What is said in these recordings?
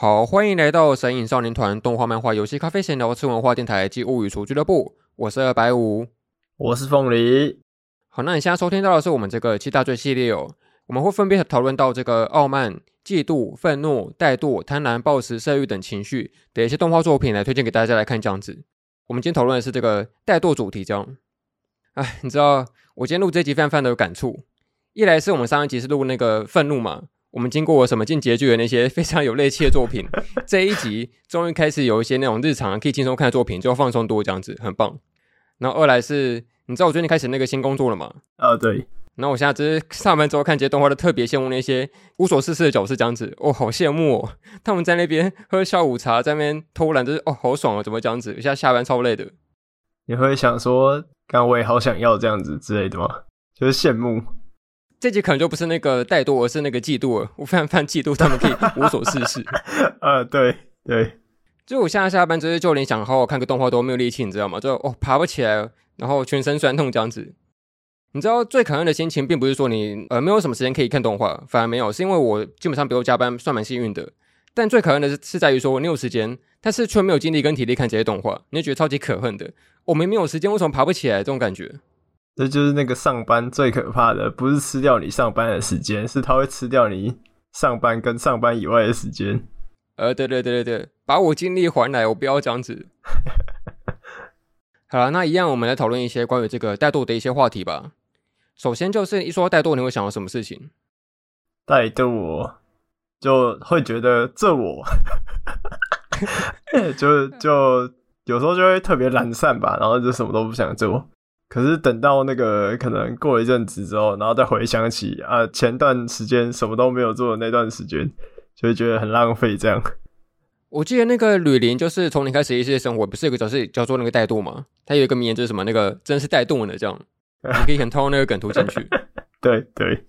好，欢迎来到神影少年团动画漫画游戏咖啡闲聊吃文化电台及物语厨俱乐部。我是二百五，我是凤梨。好，那你现在收听到的是我们这个七大罪系列哦。我们会分别讨论到这个傲慢、嫉妒、愤怒、怠惰、贪婪、暴食、色欲等情绪的一些动画作品来推荐给大家来看这样子。我们今天讨论的是这个怠惰主题，这样。哎，你知道我今天录这集非常非常的有感触。一来是我们上一集是录那个愤怒嘛。我们经过什么进结局的那些 非常有泪气的作品，这一集终于开始有一些那种日常可以轻松看的作品，就放松多这样子，很棒。然后二来是，你知道我最近开始那个新工作了吗？啊，对。然后我现在只是上班之后看这些动画，都特别羡慕那些无所事事的角色这样子，哦，好羡慕哦。他们在那边喝下午茶，在那边偷懒，就是哦，好爽哦，怎么这样子？现在下班超累的。你会想说，刚我也好想要这样子之类的吗？就是羡慕。这集可能就不是那个怠惰，而是那个嫉妒了。我非常非常嫉妒他们可以无所事事。呃，对对，就我现在下班，就是就连想好好看个动画都没有力气，你知道吗？就哦爬不起来，然后全身酸痛这样子。你知道最可恨的心情，并不是说你呃没有什么时间可以看动画，反而没有，是因为我基本上不用加班，算蛮幸运的。但最可恨的是是在于说你有时间，但是却没有精力跟体力看这些动画，你就觉得超级可恨的。我明明有时间，为什么爬不起来？这种感觉。这就是那个上班最可怕的，不是吃掉你上班的时间，是它会吃掉你上班跟上班以外的时间。呃，对对对对对，把我精力还来，我不要这样子。好了，那一样，我们来讨论一些关于这个怠惰的一些话题吧。首先就是一说到怠惰，你会想到什么事情？怠惰就会觉得这我，就就有时候就会特别懒散吧，然后就什么都不想做。可是等到那个可能过了一阵子之后，然后再回想起啊，前段时间什么都没有做的那段时间，就会觉得很浪费。这样，我记得那个吕林就是从零开始一些生活，不是有个角色叫做那个怠惰吗？他有一个名言就是什么，那个真是怠惰的这样，你可以很套那个梗图进去。对对，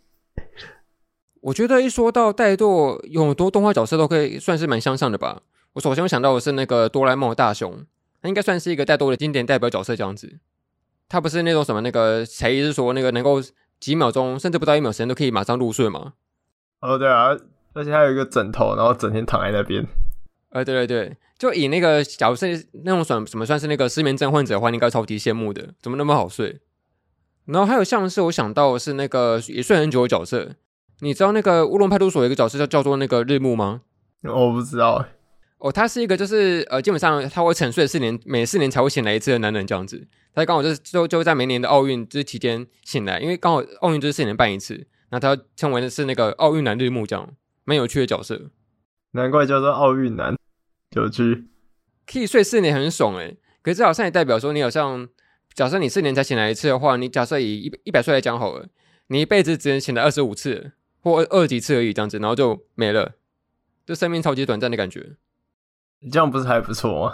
我觉得一说到怠惰，有很多动画角色都可以算是蛮相像的吧。我首先想到的是那个哆啦 A 梦的大雄，他应该算是一个怠惰的经典代表角色这样子。他不是那种什么那个才艺是说那个能够几秒钟甚至不到一秒时间都可以马上入睡吗？哦，对啊，而且还有一个枕头，然后整天躺在那边。呃，对对对，就以那个假如是那种算什么算是那个失眠症患者的话，你应该超级羡慕的，怎么那么好睡？然后还有像是我想到的是那个也睡很久的角色，你知道那个乌龙派出所有一个角色叫叫做那个日暮吗？我不知道。哦，他是一个就是呃，基本上他会沉睡四年，每四年才会醒来一次的男人这样子。他刚好就是就就在每年的奥运这期间醒来，因为刚好奥运就是四年办一次，那他称为的是那个奥运男日暮这样，蛮有趣的角色。难怪叫做奥运男，有趣。可以睡四年很爽诶，可是这好像也代表说你好像假设你四年才醒来一次的话，你假设以一一百岁来讲好了，你一辈子只能醒来二十五次或二十几次而已这样子，然后就没了，就生命超级短暂的感觉。你这样不是还不错吗？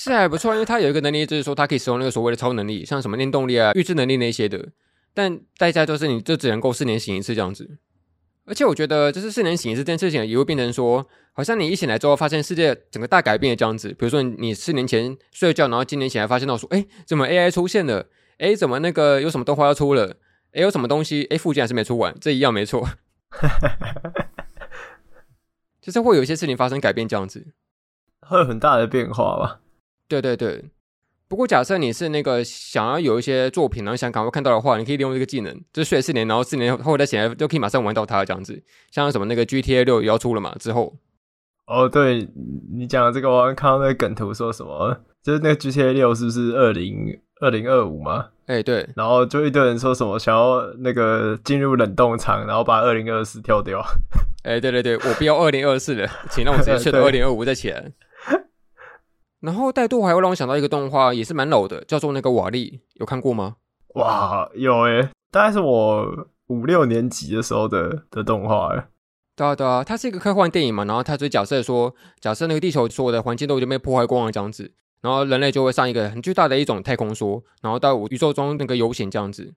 是还不错，因为他有一个能力，就是说他可以使用那个所谓的超能力，像什么念动力啊、预知能力那些的。但代价就是你就只能够四年醒一次这样子。而且我觉得，就是四年醒一次这件事情，也会变成说，好像你一醒来之后，发现世界整个大改变这样子。比如说你四年前睡觉，然后今年醒来发现到说，哎，怎么 AI 出现了？哎，怎么那个有什么动画要出了？哎，有什么东西？哎，附件还是没出完，这一样没错。就是会有一些事情发生改变，这样子 会有很大的变化吧？对对对。不过假设你是那个想要有一些作品，然后想赶快看到的话，你可以利用这个技能，就睡四年，然后四年后再醒来就可以马上玩到它这样子。像什么那个 GTA 六也要出了嘛？之后哦，对你讲的这个，我刚看到那个梗图说什么，就是那个 GTA 六是不是二零二零二五嘛？哎、欸，对，然后就一堆人说什么想要那个进入冷冻场，然后把二零二四跳掉。哎、欸，对对对，我不要二零二四了，请让我直接睡到 二零二五再起来。然后怠惰还会让我想到一个动画，也是蛮老的，叫做那个瓦力，有看过吗？哇，有诶，大概是我五六年级的时候的的动画诶。对啊对啊，它是一个科幻电影嘛，然后它就假设说，假设那个地球所有的环境都已经被破坏光了这样子。然后人类就会上一个很巨大的一种太空梭，然后到宇宙中那个游行这样子。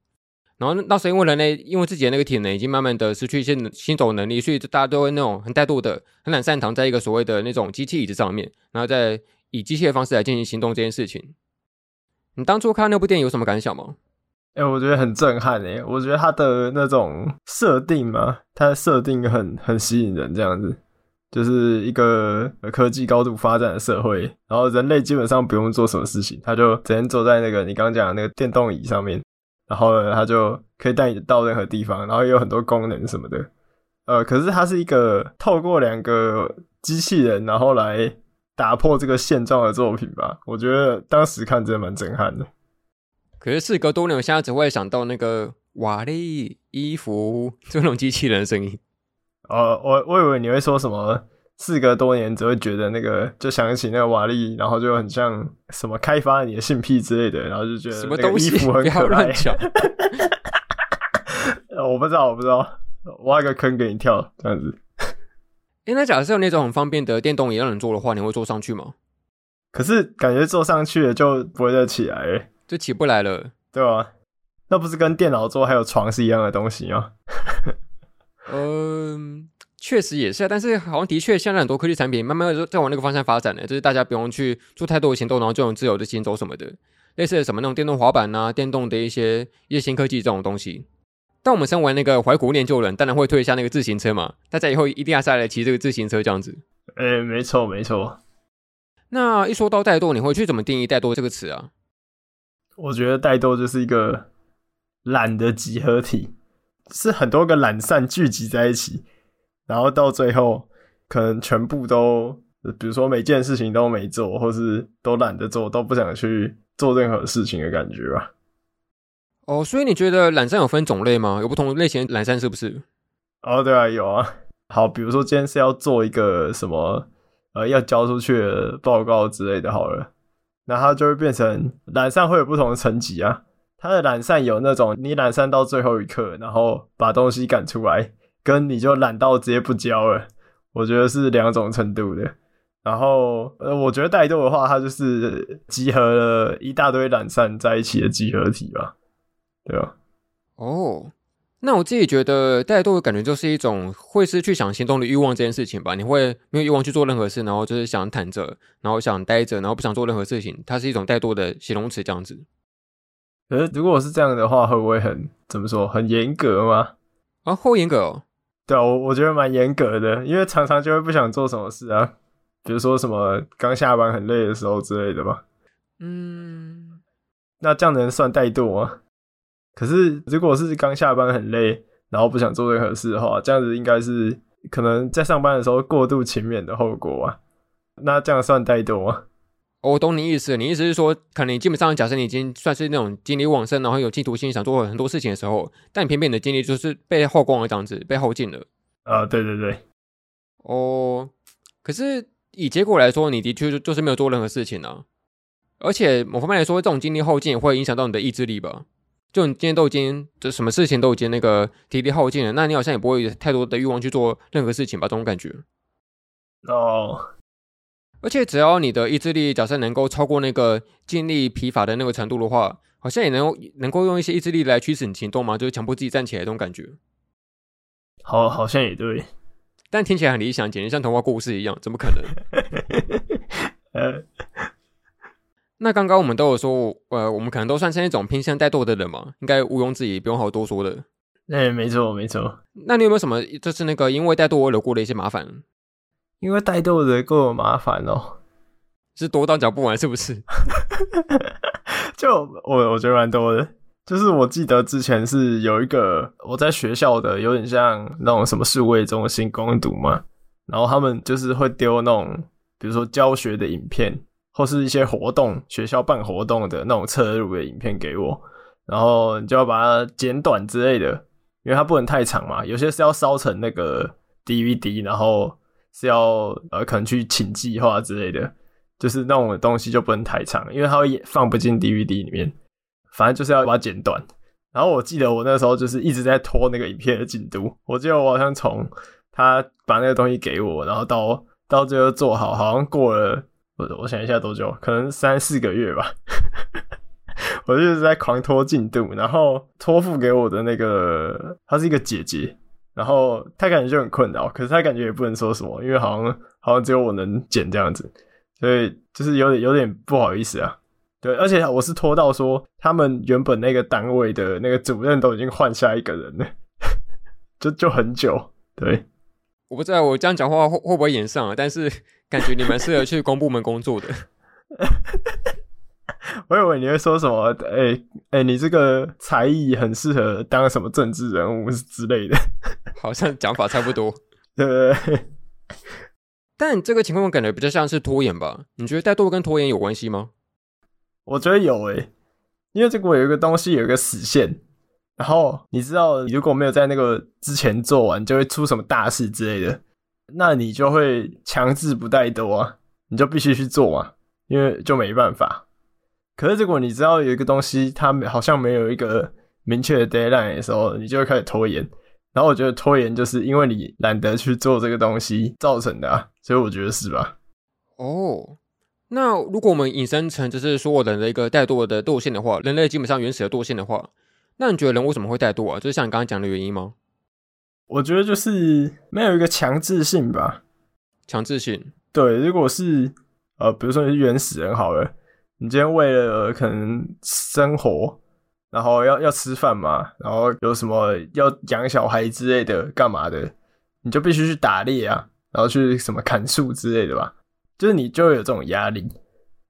然后那时候因为人类因为自己的那个体能已经慢慢的失去一些行走能力，所以大家都会那种很怠惰的、很懒散躺在一个所谓的那种机器椅子上面，然后再以机械的方式来进行行动这件事情。你当初看那部电影有什么感想吗？哎、我觉得很震撼诶，我觉得它的那种设定嘛，它的设定很很吸引人这样子。就是一个科技高度发展的社会，然后人类基本上不用做什么事情，他就整天坐在那个你刚刚讲的那个电动椅上面，然后呢，他就可以带你到任何地方，然后有很多功能什么的。呃，可是它是一个透过两个机器人，然后来打破这个现状的作品吧？我觉得当时看真的蛮震撼的。可是事隔多年，我现在只会想到那个瓦力衣服这种机器人的声音。呃，我我以为你会说什么？事隔多年，只会觉得那个，就想起那个瓦力，然后就很像什么开发你的性癖之类的，然后就觉得什么东西衣服很可爱。我不知道，我不知道，挖一个坑给你跳，这样子。哎，那假设有那种很方便的电动椅让人坐的话，你会坐上去吗？可是感觉坐上去了就不会再起来，就起不来了，对吧？那不是跟电脑桌还有床是一样的东西吗？嗯，确实也是啊，但是好像的确现在很多科技产品慢慢在往那个方向发展呢，就是大家不用去做太多的行动，然后就能自由的行走什么的，类似的什么那种电动滑板啊，电动的一些一些新科技这种东西。但我们身为那个怀古念旧人，当然会推一下那个自行车嘛，大家以后一定要下来骑这个自行车这样子。哎、欸，没错没错。那一说到怠惰，你会去怎么定义怠惰这个词啊？我觉得怠惰就是一个懒的集合体。是很多个懒散聚集在一起，然后到最后可能全部都，比如说每件事情都没做，或是都懒得做，都不想去做任何事情的感觉吧。哦，所以你觉得懒散有分种类吗？有不同类型懒散是不是？哦，对啊，有啊。好，比如说今天是要做一个什么，呃，要交出去的报告之类的，好了，那它就会变成懒散会有不同的层级啊。他的懒散有那种你懒散到最后一刻，然后把东西赶出来，跟你就懒到直接不交了，我觉得是两种程度的。然后呃，我觉得怠惰的话，它就是集合了一大堆懒散在一起的集合体吧，对啊？哦，那我自己觉得怠惰的感觉就是一种会失去想行动的欲望这件事情吧。你会没有欲望去做任何事，然后就是想躺着，然后想待着，然后不想做任何事情，它是一种怠惰的形容词这样子。可是，如果是这样的话，会不会很怎么说？很严格吗？啊，好严格哦。对啊，我我觉得蛮严格的，因为常常就会不想做什么事啊，比如说什么刚下班很累的时候之类的吧。嗯，那这样能算怠惰吗？可是，如果是刚下班很累，然后不想做任何事的话，这样子应该是可能在上班的时候过度勤勉的后果啊。那这样算怠惰吗？我懂你意思，你意思是说，可能你基本上假设你已经算是那种精力旺盛，然后有企图心，想做很多事情的时候，但偏偏你的精力就是被耗光了，这样子被耗尽了。啊，对对对。哦，可是以结果来说，你的确就是没有做任何事情啊。而且某方面来说，这种精力耗尽也会影响到你的意志力吧？就你今天都已经就什么事情都已经那个体力耗尽了，那你好像也不会有太多的欲望去做任何事情吧？这种感觉。哦。而且只要你的意志力假设能够超过那个精力疲乏的那个程度的话，好像也能能够用一些意志力来驱使你行动嘛，就是强迫自己站起来这种感觉。好，好像也对，但听起来很理想，简直像童话故事一样，怎么可能？呃，那刚刚我们都有说，呃，我们可能都算是那种偏向怠惰的人嘛，应该毋庸置疑，不用好多说的。哎，没错没错。那你有没有什么就是那个因为怠惰而有过的一些麻烦？因为怠惰的够麻烦哦，是多到讲不完，是不是？就我我觉得蛮多的，就是我记得之前是有一个我在学校的，有点像那种什么数位中心工读嘛，然后他们就是会丢那种，比如说教学的影片，或是一些活动，学校办活动的那种侧录的影片给我，然后你就要把它剪短之类的，因为它不能太长嘛，有些是要烧成那个 DVD，然后。是要呃，可能去请计划之类的，就是那种东西就不能太长，因为它会放不进 DVD 里面。反正就是要把它剪短。然后我记得我那时候就是一直在拖那个影片的进度。我记得我好像从他把那个东西给我，然后到到最后做好，好像过了我我想一下多久，可能三四个月吧。我就一直在狂拖进度，然后托付给我的那个，她是一个姐姐。然后她感觉就很困扰，可是她感觉也不能说什么，因为好像好像只有我能剪这样子，所以就是有点有点不好意思啊。对，而且我是拖到说他们原本那个单位的那个主任都已经换下一个人了，就就很久。对，我不知道我这样讲话会会不会演上啊，但是 感觉你蛮适合去公部门工作的。我以为你会说什么？哎、欸、哎、欸，你这个才艺很适合当什么政治人物之类的，好像讲法差不多。对不对。但这个情况感觉比较像是拖延吧？你觉得怠惰跟拖延有关系吗？我觉得有诶、欸，因为这个有一个东西有一个死线，然后你知道，如果没有在那个之前做完，就会出什么大事之类的，那你就会强制不怠惰啊，你就必须去做嘛，因为就没办法。可是如果你知道有一个东西它好像没有一个明确的 deadline 的时候，你就会开始拖延。然后我觉得拖延就是因为你懒得去做这个东西造成的啊，所以我觉得是吧？哦。那如果我们引申成就是说我人的一个怠惰的惰性的话，人类基本上原始的惰性的话，那你觉得人为什么会怠惰啊？就是像你刚刚讲的原因吗？我觉得就是没有一个强制性吧。强制性？对，如果是呃，比如说你是原始人好了，你今天为了可能生活，然后要要吃饭嘛，然后有什么要养小孩之类的，干嘛的，你就必须去打猎啊，然后去什么砍树之类的吧。就是你就会有这种压力，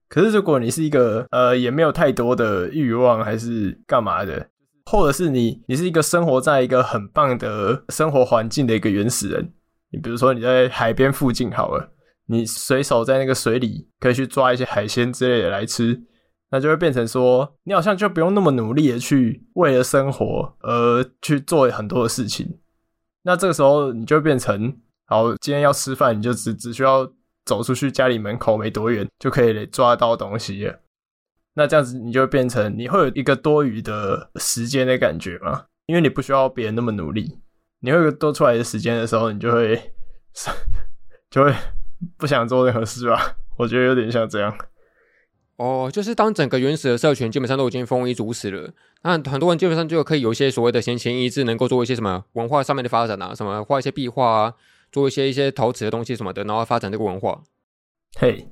可是如果你是一个呃也没有太多的欲望，还是干嘛的，或者是你你是一个生活在一个很棒的生活环境的一个原始人，你比如说你在海边附近好了，你随手在那个水里可以去抓一些海鲜之类的来吃，那就会变成说你好像就不用那么努力的去为了生活而去做很多的事情，那这个时候你就变成好，今天要吃饭，你就只只需要。走出去家里门口没多远就可以抓到东西了，那这样子你就会变成你会有一个多余的时间的感觉嘛？因为你不需要别人那么努力，你会有多出来的时间的时候，你就会 就会不想做任何事吧？我觉得有点像这样。哦，就是当整个原始的社群基本上都已经丰衣足食了，那很多人基本上就可以有一些所谓的闲情逸致，能够做一些什么文化上面的发展啊，什么画一些壁画啊。做一些一些陶瓷的东西什么的，然后发展这个文化。嘿，Hey.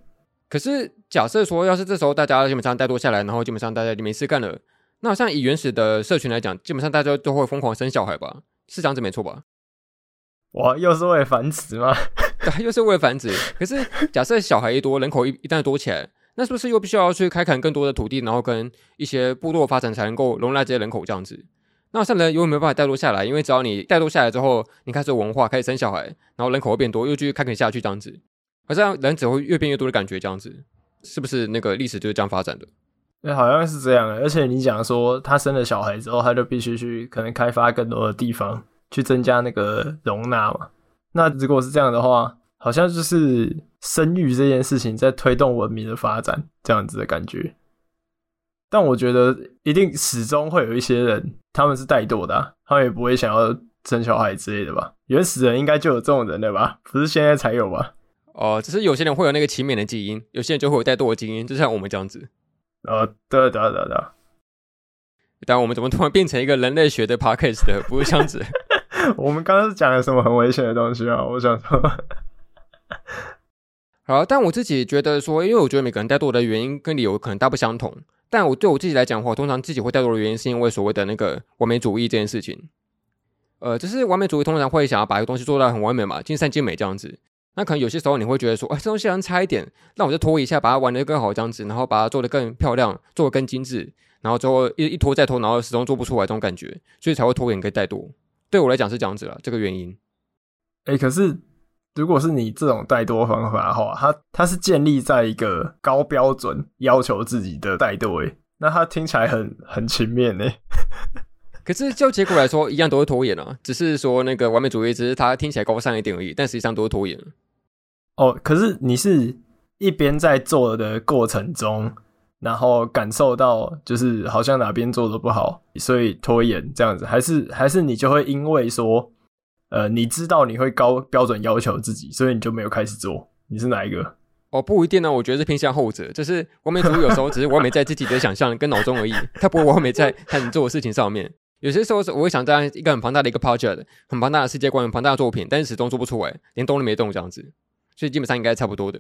可是假设说，要是这时候大家基本上怠惰下来，然后基本上大家就没事干了，那像以原始的社群来讲，基本上大家都会疯狂生小孩吧？是这样子没错吧？哇，又是为了繁殖吗？对，又是为了繁殖。可是假设小孩一多，人口一一旦多起来，那是不是又必须要去开垦更多的土地，然后跟一些部落发展，才能够容纳这些人口这样子？那像人又没有办法带落下来，因为只要你带落下来之后，你开始有文化，开始生小孩，然后人口会变多，又继续开垦下去这样子，好像人只会越变越多的感觉这样子，是不是那个历史就是这样发展的？对，好像是这样。而且你讲说他生了小孩之后，他就必须去可能开发更多的地方，去增加那个容纳嘛。那如果是这样的话，好像就是生育这件事情在推动文明的发展，这样子的感觉。但我觉得一定始终会有一些人，他们是怠惰的，他们也不会想要生小孩之类的吧？原始人应该就有这种人的吧？不是现在才有吧？哦，只是有些人会有那个勤勉的基因，有些人就会有怠惰的基因，就像我们这样子。呃，对对对对。但我们怎么突然变成一个人类学的 podcast 的？不是这样子。我们刚刚是讲了什么很危险的东西啊？我想说。好，但我自己觉得说，因为我觉得每个人怠惰的原因跟理由可能大不相同。但我对我自己来讲的话，通常自己会怠惰的原因，是因为所谓的那个完美主义这件事情。呃，就是完美主义通常会想要把一个东西做到很完美嘛，尽善尽美这样子。那可能有些时候你会觉得说，哎，这东西好像差一点，那我就拖一下，把它玩得更好这样子，然后把它做得更漂亮，做得更精致，然后最后一一拖再拖，然后始终做不出来这种感觉，所以才会拖延跟怠惰。对我来讲是这样子了，这个原因。哎，可是。如果是你这种怠惰方法的话，它它是建立在一个高标准要求自己的怠惰，诶，那它听起来很很轻蔑呢。可是就结果来说，一样都是拖延啊，只是说那个完美主义，只是它听起来高尚一点而已，但实际上都是拖延。哦，可是你是一边在做的过程中，然后感受到就是好像哪边做的不好，所以拖延这样子，还是还是你就会因为说。呃，你知道你会高标准要求自己，所以你就没有开始做。你是哪一个？哦，不一定呢。我觉得是偏向后者，就是完美主义有时候只是完美在自己的想象跟脑中而已，他不会完美在他能做的事情上面。有些时候是我会想这样一个很庞大的一个 project，很庞大的世界观，很庞大的作品，但是始终做不出来，连动都没动这样子。所以基本上应该差不多的。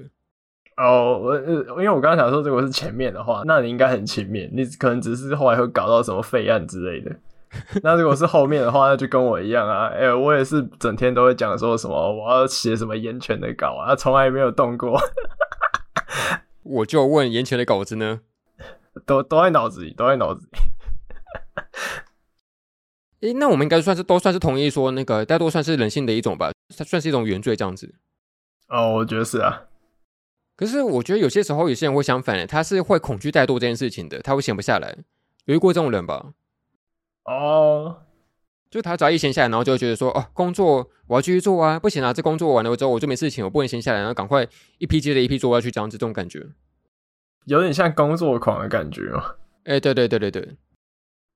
哦，我呃，因为我刚刚想说，如果是前面的话，那你应该很前面，你可能只是后来会搞到什么废案之类的。那如果是后面的话，那就跟我一样啊。哎、欸，我也是整天都会讲说什么我要写什么言权的稿啊，从来没有动过。我就问言权的稿子呢，都都在脑子里，都在脑子里。诶、欸，那我们应该算是都算是同意说，那个怠惰算是人性的一种吧？它算是一种原罪这样子。哦，我觉得是啊。可是我觉得有些时候有些人会相反，他是会恐惧怠惰这件事情的，他会闲不下来。有遇过这种人吧？哦，就他只要一闲下来，然后就会觉得说，哦，工作我要继续做啊，不行啊，这工作完了之后我就没事情，我不能闲下来，然后赶快一批接着一批做下去，这样子这种感觉，有点像工作狂的感觉哦。哎，对对对对对。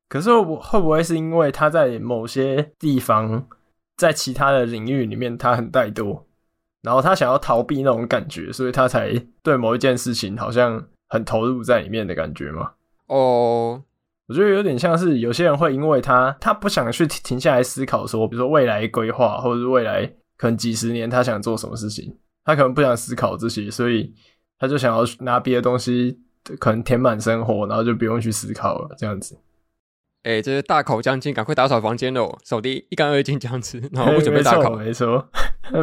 可是会会不会是因为他在某些地方，在其他的领域里面他很怠惰，然后他想要逃避那种感觉，所以他才对某一件事情好像很投入在里面的感觉吗？哦，我觉得有点像是有些人会因为他他不想去停下来思考说，比如说未来规划，或者是未来可能几十年他想做什么事情，他可能不想思考这些，所以他就想要拿别的东西可能填满生活，然后就不用去思考了，这样子。哎、欸，这是大考将近，赶快打扫房间喽！扫地一干二净这样子，然后不准备大考。没错，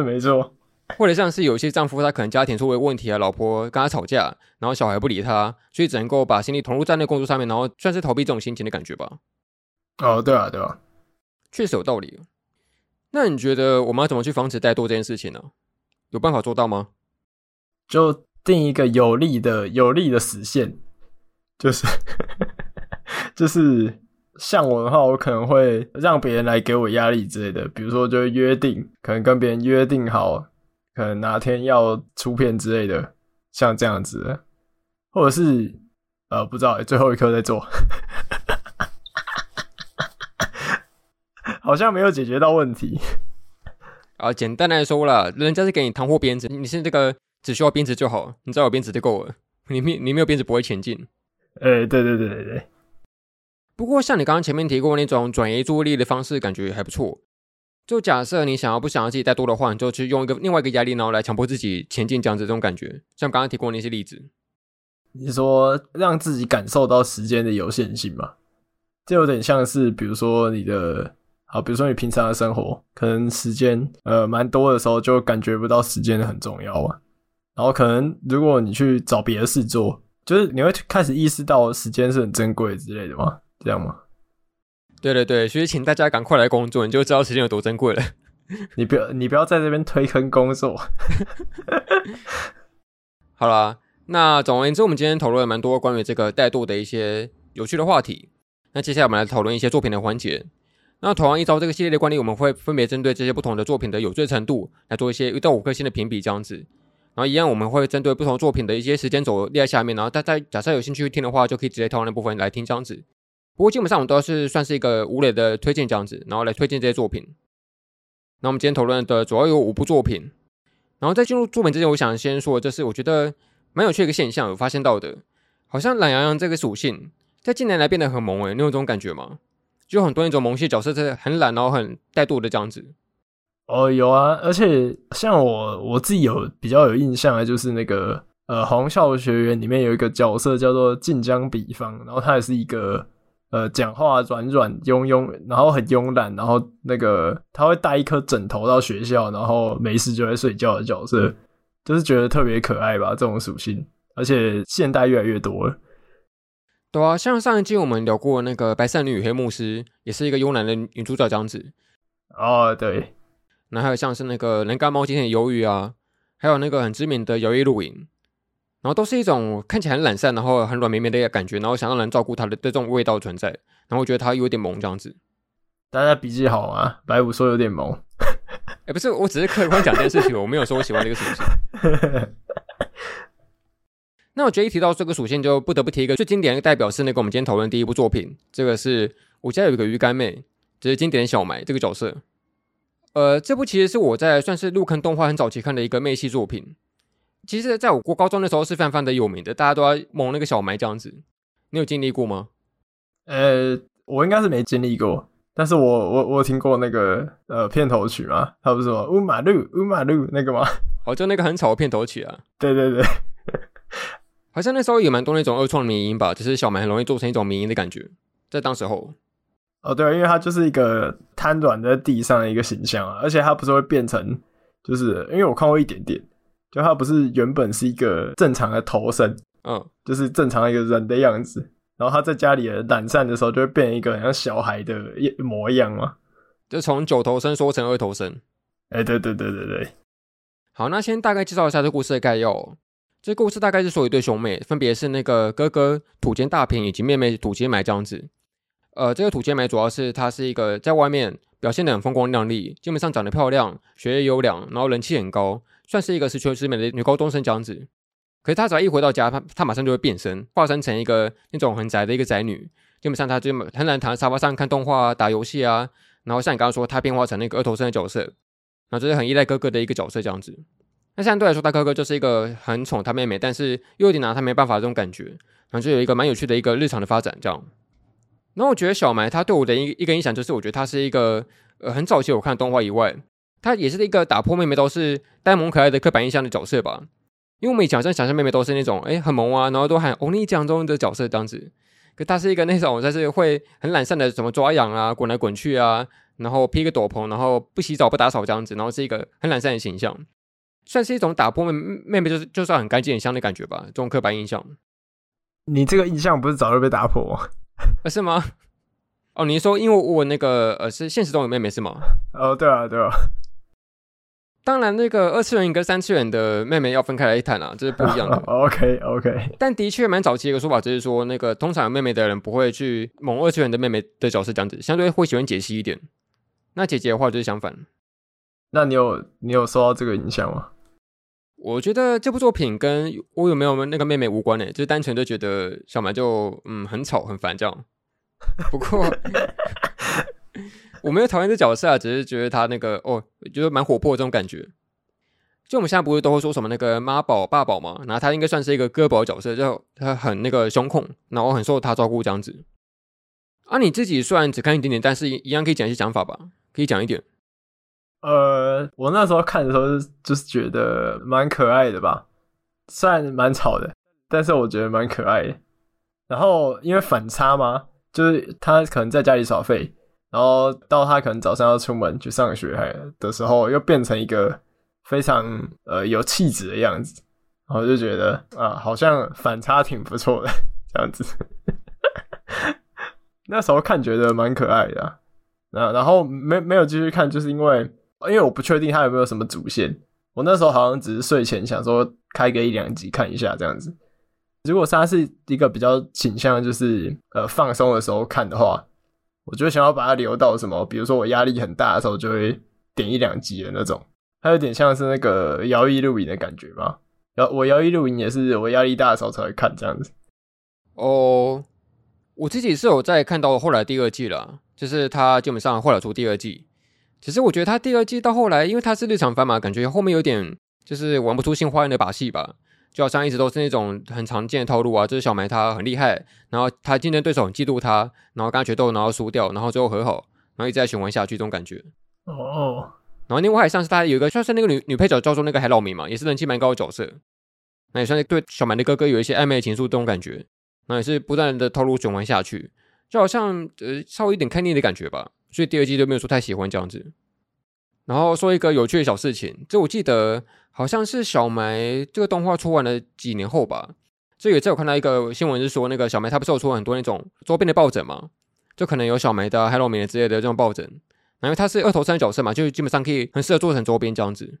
没错。或者像是有些丈夫，他可能家庭出了问题啊，老婆跟他吵架，然后小孩不理他，所以只能够把心力投入在那工作上面，然后算是逃避这种心情的感觉吧。哦，对啊，对啊，确实有道理。那你觉得我们要怎么去防止怠惰这件事情呢？有办法做到吗？就定一个有力的、有力的死线，就是，就是。像我的话，我可能会让别人来给我压力之类的，比如说就约定，可能跟别人约定好，可能哪天要出片之类的，像这样子的，或者是呃不知道，最后一刻再做，好像没有解决到问题。啊，简单来说啦，人家是给你糖或鞭子，你是这个只需要鞭子就好，你只要有鞭子就够了，你没你没有鞭子不会前进。哎、欸，对对对对对。不过，像你刚刚前面提过那种转移注意力的方式，感觉还不错。就假设你想要不想要自己怠惰的话，你就去用一个另外一个压力，然后来强迫自己前进，这样子这种感觉。像刚刚提过那些例子，你说让自己感受到时间的有限性嘛？这有点像是，比如说你的，好，比如说你平常的生活，可能时间呃蛮多的时候，就感觉不到时间很重要啊。然后可能如果你去找别的事做，就是你会开始意识到时间是很珍贵之类的嘛。这样吗？对对对，所以请大家赶快来工作，你就知道时间有多珍贵了。你不要，你不要在这边推坑工作。好啦，那总而言之，我们今天讨论了蛮多关于这个怠惰的一些有趣的话题。那接下来我们来讨论一些作品的环节。那同样依照这个系列的惯例，我们会分别针对这些不同的作品的有罪程度来做一些一到五颗星的评比，这样子。然后一样，我们会针对不同作品的一些时间轴列在下面，然后大家假设有兴趣听的话，就可以直接跳那部分来听这样子。不过基本上我们都是算是一个无雷的推荐这样子，然后来推荐这些作品。那我们今天讨论的主要有五部作品。然后在进入作品之前，我想先说，就是我觉得蛮有趣的一个现象，有发现到的，好像懒羊羊这个属性在近年来变得很萌诶，你有这种感觉吗？就很多那种萌系角色是很懒，然后很怠惰的这样子。哦，有啊，而且像我我自己有比较有印象的，就是那个呃《红校学员》里面有一个角色叫做晋江比方，然后他也是一个。呃，讲话软软庸庸，然后很慵懒，然后那个他会带一颗枕头到学校，然后没事就会睡觉的角色，就是觉得特别可爱吧，这种属性，而且现代越来越多了。对啊，像上一季我们聊过那个白善女与黑牧师，也是一个慵懒的女主角这样子。哦，对。那还有像是那个能干猫今天的鱿鱼啊，还有那个很知名的摇曳露营。然后都是一种看起来很懒散，然后很软绵绵的一个感觉，然后想让人照顾它的这种味道存在。然后我觉得它有点萌这样子。大家笔记好啊，白五说有点萌。哎、欸，不是，我只是客观讲这件事情，我没有说我喜欢这个属性。那我觉得一提到这个属性，就不得不提一个最经典的代表是那个我们今天讨论第一部作品，这个是我家有一个鱼干妹，这是经典的小埋这个角色。呃，这部其实是我在算是入坑动画很早期看的一个妹系作品。其实，在我国高中的时候是非常非常的有名的，大家都要蒙那个小埋这样子。你有经历过吗？呃，我应该是没经历过，但是我我我听过那个呃片头曲嘛，他不是说乌马路乌马路那个吗？哦，就那个很吵的片头曲啊。对对对，好像那时候也蛮多那种二创民音吧，只是小埋很容易做成一种民音的感觉，在当时候。哦，对，因为他就是一个瘫软在地上的一个形象啊，而且他不是会变成，就是因为我看过一点点，就他不是原本是一个正常的头身，嗯，就是正常一个人的样子，然后他在家里懒散的时候就会变成一个很像小孩的模样嘛，就从九头身缩成二头身。哎，对对对对对。好，那先大概介绍一下这故事的概要。这故事大概是说一对兄妹，分别是那个哥哥土间大平以及妹妹土间埋这样子。呃，这个土间埋主要是她是一个在外面表现得很风光亮丽，基本上长得漂亮，学业优良，然后人气很高，算是一个十全十美的女高中生这样子。可是她只要一回到家，她她马上就会变身，化身成一个那种很宅的一个宅女。基本上她就很懒躺在沙发上看动画啊、打游戏啊，然后像你刚刚说，她变化成那个二头身的角色，然后就是很依赖哥哥的一个角色这样子。那相对来说，他哥哥就是一个很宠他妹妹，但是又有点拿他没办法这种感觉，然后就有一个蛮有趣的一个日常的发展这样。然后我觉得小埋她对我的一一个印象就是，我觉得她是一个呃很早期我看动画以外，他也是一个打破妹妹都是呆萌可爱的刻板印象的角色吧。因为我们以前好像想象妹妹都是那种哎很萌啊，然后都喊欧尼酱中的角色这样子，可她是一个那种就是会很懒散的，怎么抓痒啊，滚来滚去啊，然后披个斗篷，然后不洗澡不打扫这样子，然后是一个很懒散的形象，算是一种打破妹妹妹就是就算很干净很香的感觉吧，这种刻板印象。你这个印象不是早就被打破吗？呃，是吗？哦，你说因为我那个呃是现实中有妹妹是吗？哦，对啊，对啊。当然，那个二次元跟三次元的妹妹要分开来谈啊，这是不一样的。Okay, okay. 但的确蛮早期一个说法，就是说那个通常有妹妹的人不会去某二次元的妹妹的角色这样子，相对会喜欢解析一点。那姐姐的话就是相反。那你有你有受到这个影响吗？我觉得这部作品跟我有没有那个妹妹无关诶，就是单纯就觉得小蛮就嗯很吵很烦这样。不过 我没有讨厌这角色啊，只是觉得他那个哦，觉得蛮活泼的这种感觉。就我们现在不是都会说什么那个妈宝爸宝嘛，然后他应该算是一个哥宝角色，就他很那个胸控，然后很受他照顾这样子。啊，你自己虽然只看一点点，但是一样可以讲一些想法吧，可以讲一点。呃，我那时候看的时候就是觉得蛮可爱的吧，虽然蛮吵的，但是我觉得蛮可爱的。然后因为反差嘛，就是他可能在家里耍废，然后到他可能早上要出门去上学还的时候，又变成一个非常呃有气质的样子，然后就觉得啊，好像反差挺不错的这样子。那时候看觉得蛮可爱的，啊，然然后没没有继续看，就是因为。因为我不确定他有没有什么主线，我那时候好像只是睡前想说开个一两集看一下这样子。如果他是一个比较倾向就是呃放松的时候看的话，我就想要把它留到什么，比如说我压力很大的时候就会点一两集的那种。它有点像是那个摇曳露营的感觉嘛。摇我摇曳露营也是我压力大的时候才会看这样子。哦，我自己是有在看到后来第二季了，就是他基本上后来出第二季。其实我觉得他第二季到后来，因为他是日常番嘛，感觉后面有点就是玩不出新花样的把戏吧，就好像一直都是那种很常见的套路啊，就是小埋他很厉害，然后他竞争对手很嫉妒他，然后跟他决斗，然后输掉，然后最后和好，然后一直在循环下去这种感觉。哦。然后另外还像是他有一个算是那个女女配角叫做那个海老名嘛，也是人气蛮高的角色，那也算是对小埋的哥哥有一些暧昧的情愫这种感觉，那也是不断的套路循环下去，就好像呃稍微有点看腻的感觉吧。所以第二季就没有说太喜欢这样子，然后说一个有趣的小事情，就我记得好像是小埋这个动画出完了几年后吧，这也在我看到一个新闻是说，那个小埋他不是有出很多那种周边的抱枕嘛，就可能有小埋的、海老名的之类的这种抱枕，然后他是二头身角色嘛，就基本上可以很适合做成周边这样子。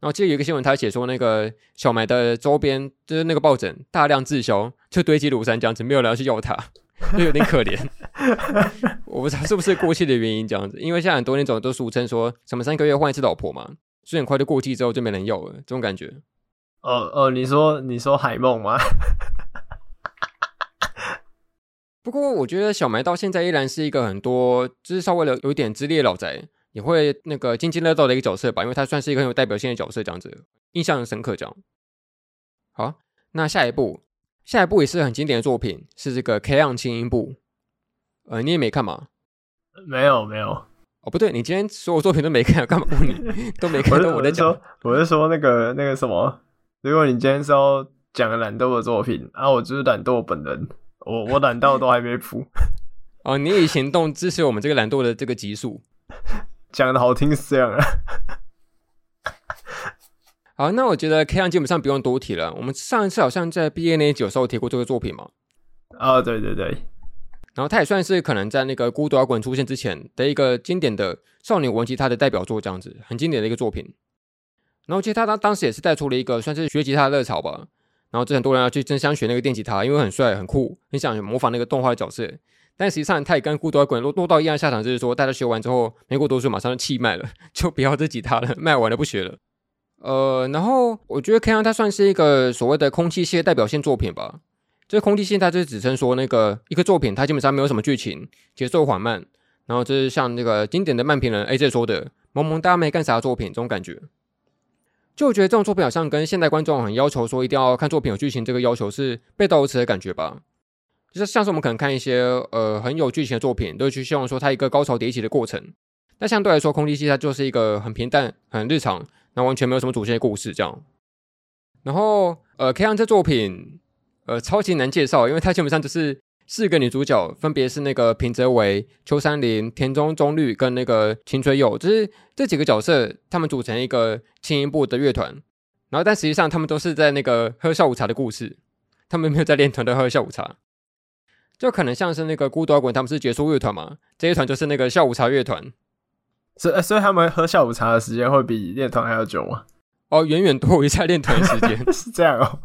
然后记得有一个新闻，他写说那个小埋的周边就是那个抱枕大量滞销，就堆积如山这样子，没有人要去要它。就有点可怜，我不知道是不是过气的原因这样子，因为现在很多那种都俗称说什么三个月换一次老婆嘛，所以很快就过气之后就没人要了，这种感觉。哦哦，你说你说海梦吗？不过我觉得小埋到现在依然是一个很多就是稍微的有一点资历的老宅也会那个津津乐道的一个角色吧，因为他算是一个很有代表性的角色，这样子印象很深刻。这样好，那下一步。下一部也是很经典的作品，是这个《K-ON 轻音部》。呃，你也没看吗？没有，没有。哦，不对，你今天所有作品都没看，干嘛问你？都没看，都我在讲。我是说那个那个什么，如果你今天是要讲懒惰的作品，啊，我就是懒惰本人，我我懒到都还没谱。哦，你以行动支持我们这个懒惰的这个集数，讲的好听是这样啊。好，那我觉得 K-ON 基本上不用多提了。我们上一次好像在毕业那一集有时候提过这个作品嘛。啊、哦，对对对。然后他也算是可能在那个孤独摇滚出现之前的一个经典的少女玩吉他的代表作，这样子很经典的一个作品。然后其实他当当时也是带出了一个算是学吉他的热潮吧。然后这很多人要去争相学那个电吉他，因为很帅很酷，很想模仿那个动画的角色。但实际上，他也跟孤独摇滚落落到一样下场，就是说大家学完之后没过多久马上就弃卖了，就不要这吉他了，卖完了不学了。呃，然后我觉得 K-ON 它算是一个所谓的空气系的代表性作品吧。这空气系它就是指称说那个一个作品它基本上没有什么剧情，节奏缓慢，然后就是像那个经典的漫评人 AJ 说的萌萌哒没干啥作品这种感觉。就我觉得这种作品好像跟现代观众很要求说一定要看作品有剧情这个要求是背道而驰的感觉吧。就是像是我们可能看一些呃很有剧情的作品，都会去希望说它一个高潮迭起的过程。但相对来说，空气系它就是一个很平淡、很日常，那完全没有什么主线故事这样。然后呃，K-ON 这作品呃超级难介绍，因为它基本上就是四个女主角，分别是那个平泽唯、秋山绫、田中中绿跟那个晴垂友，就是这几个角色，他们组成一个轻音部的乐团。然后但实际上他们都是在那个喝下午茶的故事，他们没有在练团的喝下午茶。就可能像是那个孤独摇滚，他们是结束乐团嘛？这一团就是那个下午茶乐团，所以所以他们喝下午茶的时间会比练团还要久吗？哦，远远多于在练团的时间，是这样哦。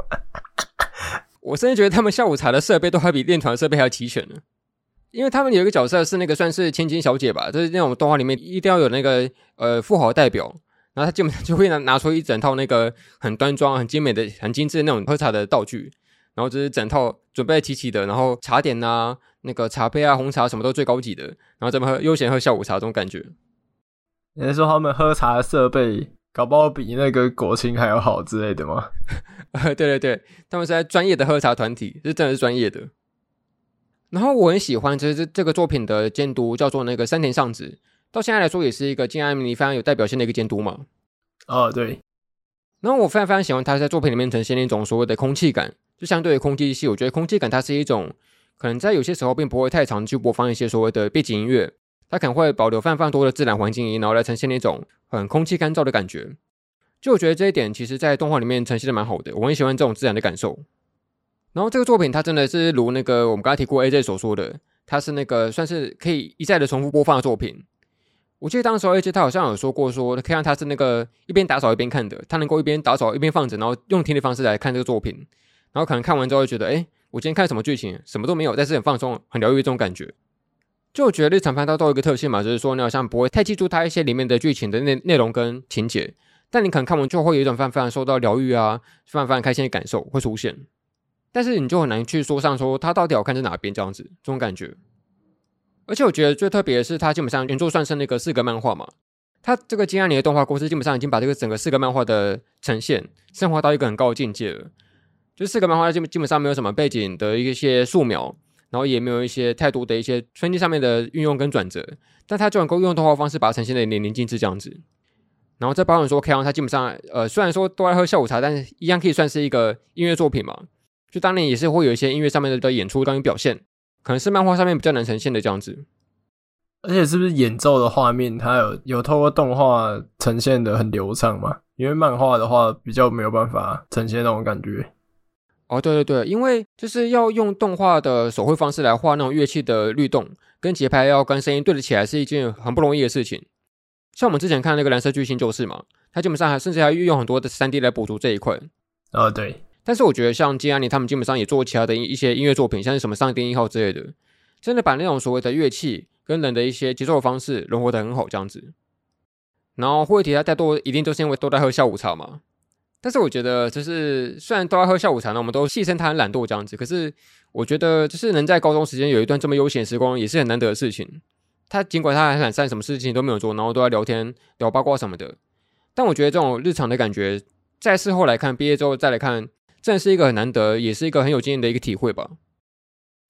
我甚至觉得他们下午茶的设备都还比练团设备还要齐全呢。因为他们有一个角色是那个算是千金小姐吧，就是那种动画里面一定要有那个呃富豪代表，然后他基本上就会拿拿出一整套那个很端庄、很精美的、很精致的那种喝茶的道具。然后就是整套准备齐齐的，然后茶点啊，那个茶杯啊，红茶什么都最高级的，然后咱们喝悠闲喝下午茶这种感觉。你是说他们喝茶的设备搞不好比那个国青还要好之类的吗？对对对，他们是在专业的喝茶团体，是真的是专业的。然后我很喜欢，就是这这个作品的监督叫做那个山田尚子，到现在来说也是一个静安迷非常有代表性的一个监督嘛。哦，对。然后我非常非常喜欢他在作品里面呈现那种所谓的空气感。就相对于空气系，我觉得空气感它是一种可能在有些时候并不会太常去播放一些所谓的背景音乐，它可能会保留非常非常多的自然环境音，然后来呈现那种很空气干燥的感觉。就我觉得这一点，其实在动画里面呈现的蛮好的，我很喜欢这种自然的感受。然后这个作品它真的是如那个我们刚才提过 AJ 所说的，它是那个算是可以一再的重复播放的作品。我记得当时 AJ 他好像有说过说，可以让他是那个一边打扫一边看的，他能够一边打扫一边放着，然后用听的方式来看这个作品。然后可能看完之后会觉得，哎，我今天看什么剧情，什么都没有，但是很放松，很疗愈这种感觉。就我觉得日常番它都有一个特性嘛，就是说你好像不会太记住它一些里面的剧情的内内容跟情节，但你可能看完之后会有一种非常非常受到疗愈啊，非常非常开心的感受会出现。但是你就很难去说上说它到底好看在哪边这样子这种感觉。而且我觉得最特别的是，它基本上原作算是那个四格漫画嘛，它这个金安妮的动画公司基本上已经把这个整个四格漫画的呈现升华到一个很高的境界了。就四个漫画基本基本上没有什么背景的一些素描，然后也没有一些太多的一些分镜上面的运用跟转折，但它就能够用动画方式把它呈现的淋漓尽致这样子。然后再包含说 K-ON 它基本上呃虽然说都爱喝下午茶，但是一样可以算是一个音乐作品嘛。就当年也是会有一些音乐上面的的演出关于表现，可能是漫画上面比较难呈现的这样子。而且是不是演奏的画面它有有透过动画呈现的很流畅嘛？因为漫画的话比较没有办法呈现那种感觉。哦，对对对，因为就是要用动画的手绘方式来画那种乐器的律动跟节拍，要跟声音对得起来，是一件很不容易的事情。像我们之前看那个蓝色巨星就是嘛，它基本上还甚至还运用很多的三 D 来补足这一块。哦，对。但是我觉得像金安妮他们基本上也做其他的一些音乐作品，像是什么上电一号之类的，真的把那种所谓的乐器跟人的一些节奏的方式融合的很好，这样子。然后会提到太多，一定都是因为都在喝下午茶嘛。但是我觉得，就是虽然都要喝下午茶呢，我们都戏称他很懒惰这样子。可是我觉得，就是能在高中时间有一段这么悠闲时光，也是很难得的事情。他尽管他很懒散，什么事情都没有做，然后都在聊天、聊八卦什么的。但我觉得这种日常的感觉，在事后来看，毕业之后再来看，真的是一个很难得，也是一个很有经验的一个体会吧。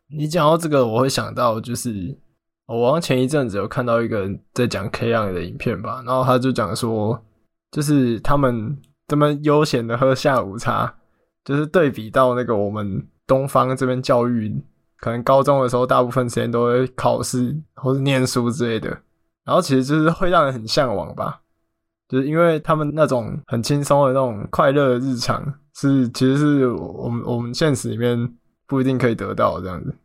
你讲到这个，我会想到就是，我好像前一阵子有看到一个人在讲 K-ON 的影片吧，然后他就讲说，就是他们。这么悠闲的喝下午茶，就是对比到那个我们东方这边教育可能高中的时候大部分时间都会考试或是念书之类的，然后其实就是会让人很向往吧，就是因为他们那种很轻松的那种快乐的日常，是其实是我们我们现实里面不一定可以得到这样子。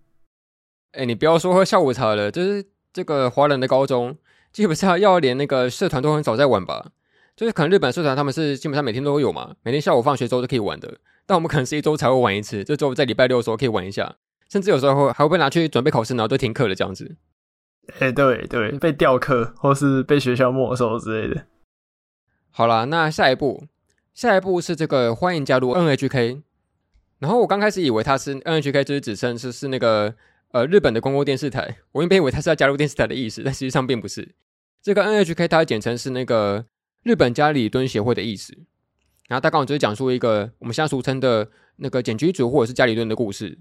哎、你不要说喝下午茶了，就是这个华人的高中，基本上要连那个社团都很早在玩吧。就是可能日本社团他们是基本上每天都会有嘛，每天下午放学之后都可以玩的。但我们可能是一周才会玩一次，这周在礼拜六的时候可以玩一下，甚至有时候会还会被拿去准备考试，然后都停课了这样子。哎、欸，对对，被调课或是被学校没收之类的。好啦，那下一步，下一步是这个欢迎加入 NHK。然后我刚开始以为它是 NHK，就是指称是是那个呃日本的公共电视台，我原本以为它是要加入电视台的意思，但实际上并不是。这个 NHK 它简称是那个。日本家里蹲协会的意思，然后大概我就是讲述一个我们现在俗称的那个简居族或者是家里蹲的故事。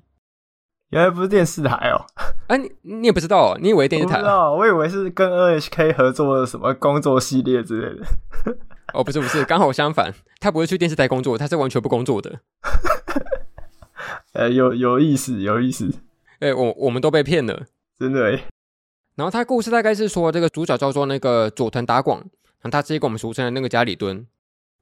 原来不是电视台哦，哎、啊，你你也不知道，你以为电视台？不知道，我以为是跟 NHK 合作的什么工作系列之类的。哦，不是不是，刚好相反，他不会去电视台工作，他是完全不工作的。呃，有有意思，有意思。哎、欸，我我们都被骗了，真的。然后他故事大概是说，这个主角叫做那个佐藤达广。那他是一个我们俗称的那个家里蹲，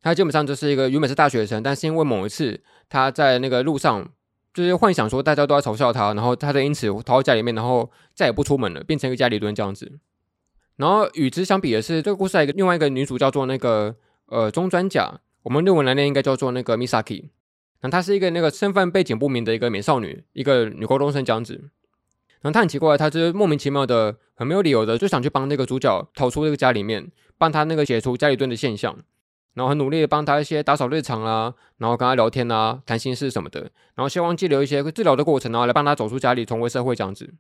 他基本上就是一个原本是大学生，但是因为某一次他在那个路上，就是幻想说大家都在嘲笑他，然后他就因此逃到家里面，然后再也不出门了，变成一个家里蹲这样子。然后与之相比的是，这个故事还有一个另外一个女主叫做那个呃中专甲，我们日文来念应该叫做那个 Misaki。那她是一个那个身份背景不明的一个美少女，一个女高中生这样子。然后她很奇怪，她就是莫名其妙的、很没有理由的就想去帮那个主角逃出这个家里面。帮他那个解除家里蹲的现象，然后很努力的帮他一些打扫日常啊，然后跟他聊天啊，谈心事什么的，然后希望借由一些治疗的过程，然后来帮他走出家里，重回社会这样子。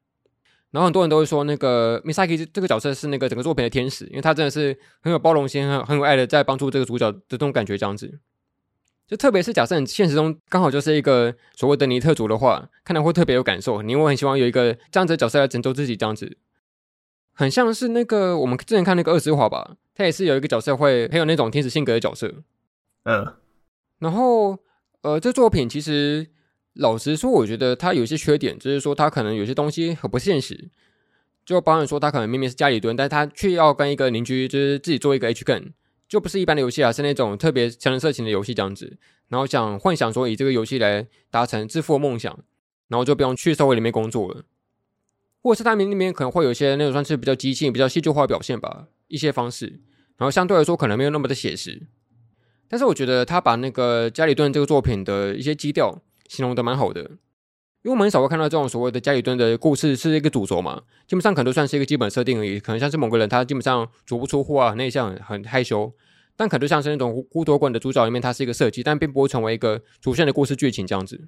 然后很多人都会说，那个 Misaki 这个角色是那个整个作品的天使，因为他真的是很有包容心、很很有爱的，在帮助这个主角的这种感觉这样子。就特别是假设你现实中刚好就是一个所谓的尼特族的话，看来会特别有感受，你会很希望有一个这样子的角色来拯救自己这样子。很像是那个我们之前看那个二之华吧，他也是有一个角色会很有那种天使性格的角色，嗯，然后呃，这作品其实老实说，我觉得它有些缺点，就是说它可能有些东西很不现实，就包含说他可能明明是家里蹲，但是他却要跟一个邻居就是自己做一个 H gun，，就不是一般的游戏啊，是那种特别强人色情的游戏这样子，然后想幻想说以这个游戏来达成致富的梦想，然后就不用去社会里面工作了。或者是他们那边可能会有一些那种算是比较激进、比较戏剧化的表现吧，一些方式，然后相对来说可能没有那么的写实。但是我觉得他把那个家里蹲这个作品的一些基调形容的蛮好的，因为我们很少会看到这种所谓的家里蹲的故事是一个主轴嘛，基本上可能都算是一个基本设定而已，可能像是某个人他基本上足不出户啊，内向、很害羞，但可能就像是那种乌托邦的主角里面，他是一个设计，但并不会成为一个主线的故事剧情这样子。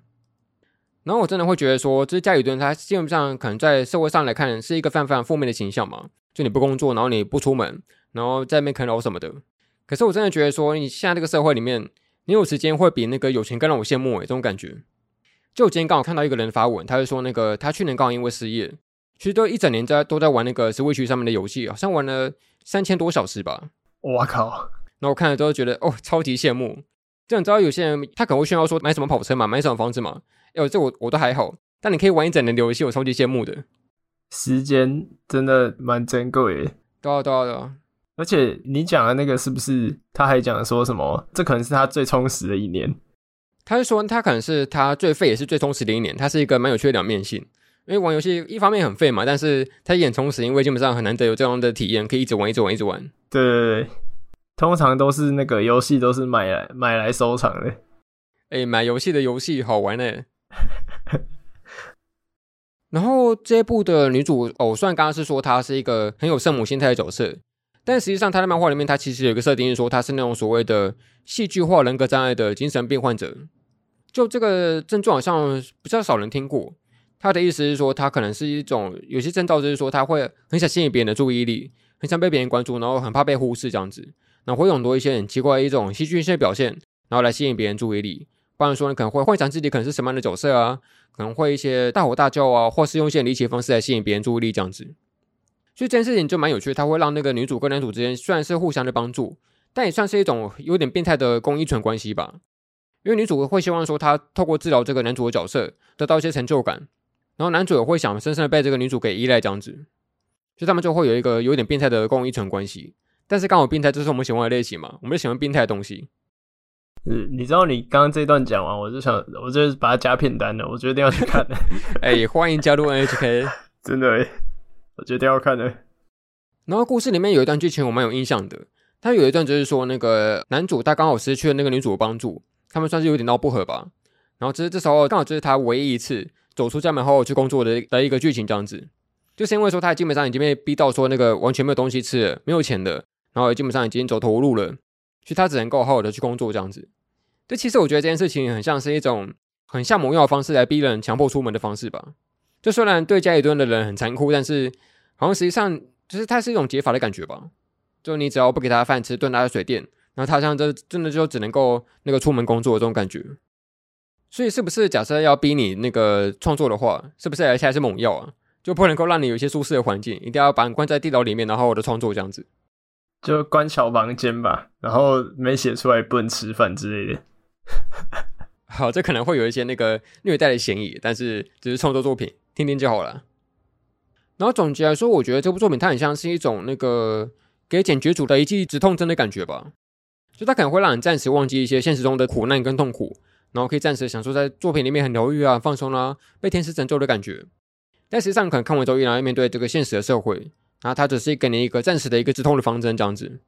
然后我真的会觉得说，这家里蹲他基本上可能在社会上来看是一个非常非常负面的形象嘛，就你不工作，然后你不出门，然后在那边啃老什么的。可是我真的觉得说，你现在这个社会里面，你有时间会比那个有钱更让我羡慕诶，这种感觉。就我今天刚好看到一个人发文，他就说那个他去年刚好因为失业，其实都一整年在都在玩那个 Switch 上面的游戏，好像玩了三千多小时吧。我靠！然后我看了之后觉得哦，超级羡慕。就你知道有些人他可能会炫耀说买什么跑车嘛，买什么房子嘛。哎，这我我都还好，但你可以玩一整年的游戏，我超级羡慕的。时间真的蛮珍贵的。对啊，对啊，对啊。而且你讲的那个是不是？他还讲说什么？这可能是他最充实的一年。他是说他可能是他最废也是最充实的一年。他是一个蛮有趣的两面性，因为玩游戏一方面很废嘛，但是他也很充实，因为基本上很难得有这样的体验，可以一直玩，一直玩，一直玩。对对对，通常都是那个游戏都是买来买来收藏的。哎，买游戏的游戏好玩呢。然后这一部的女主哦，虽然刚刚是说她是一个很有圣母心态的角色，但实际上他在漫画里面，他其实有一个设定是说他是那种所谓的戏剧化人格障碍的精神病患者。就这个症状好像比较少人听过。他的意思是说，他可能是一种有些征兆，就是说他会很想吸引别人的注意力，很想被别人关注，然后很怕被忽视这样子，然后会有很多一些很奇怪的一种戏剧性表现，然后来吸引别人注意力。不然说，你可能会幻想自己可能是什么样的角色啊？可能会一些大吼大叫啊，或是用一些离奇的方式来吸引别人注意力这样子。所以这件事情就蛮有趣的，它会让那个女主跟男主之间虽然是互相的帮助，但也算是一种有点变态的共依存关系吧。因为女主会希望说，她透过治疗这个男主的角色，得到一些成就感。然后男主也会想深深的被这个女主给依赖这样子，所以他们就会有一个有点变态的共依存关系。但是刚好变态就是我们喜欢的类型嘛，我们就喜欢变态的东西。嗯，你知道你刚刚这段讲完，我就想，我就把它加片单了，我决定要去看。哎、欸，欢迎加入 NHK，真的，我决定要看了。然后故事里面有一段剧情我蛮有印象的，他有一段就是说那个男主他刚好失去了那个女主的帮助，他们算是有点闹不和吧。然后这这时候刚好就是他唯一一次走出家门后去工作的的一个剧情这样子，就是因为说他基本上已经被逼到说那个完全没有东西吃了，没有钱的，然后基本上已经走投无路了。所以他只能够好好的去工作这样子。这其实我觉得这件事情很像是一种很像魔药的方式来逼人强迫出门的方式吧。就虽然对家里蹲的人很残酷，但是好像实际上就是它是一种解法的感觉吧。就你只要不给他饭吃，炖他的水电，然后他像这真的就只能够那个出门工作这种感觉。所以是不是假设要逼你那个创作的话，是不是而且还是猛药啊？就不能够让你有一些舒适的环境，一定要把你关在地牢里面，然后我的创作这样子。就关小房间吧，然后没写出来不能吃饭之类的。好，这可能会有一些那个虐待的嫌疑，但是只是创作作品，听听就好了。然后总结来说，我觉得这部作品它很像是一种那个给检举组的一剂止痛针的感觉吧。就它可能会让你暂时忘记一些现实中的苦难跟痛苦，然后可以暂时享受在作品里面很疗愈啊、放松啊、被天使拯救的感觉。但实际上，可能看完之后依然要面对这个现实的社会。然后它只是给你一个暂时的一个止痛的方针这样子，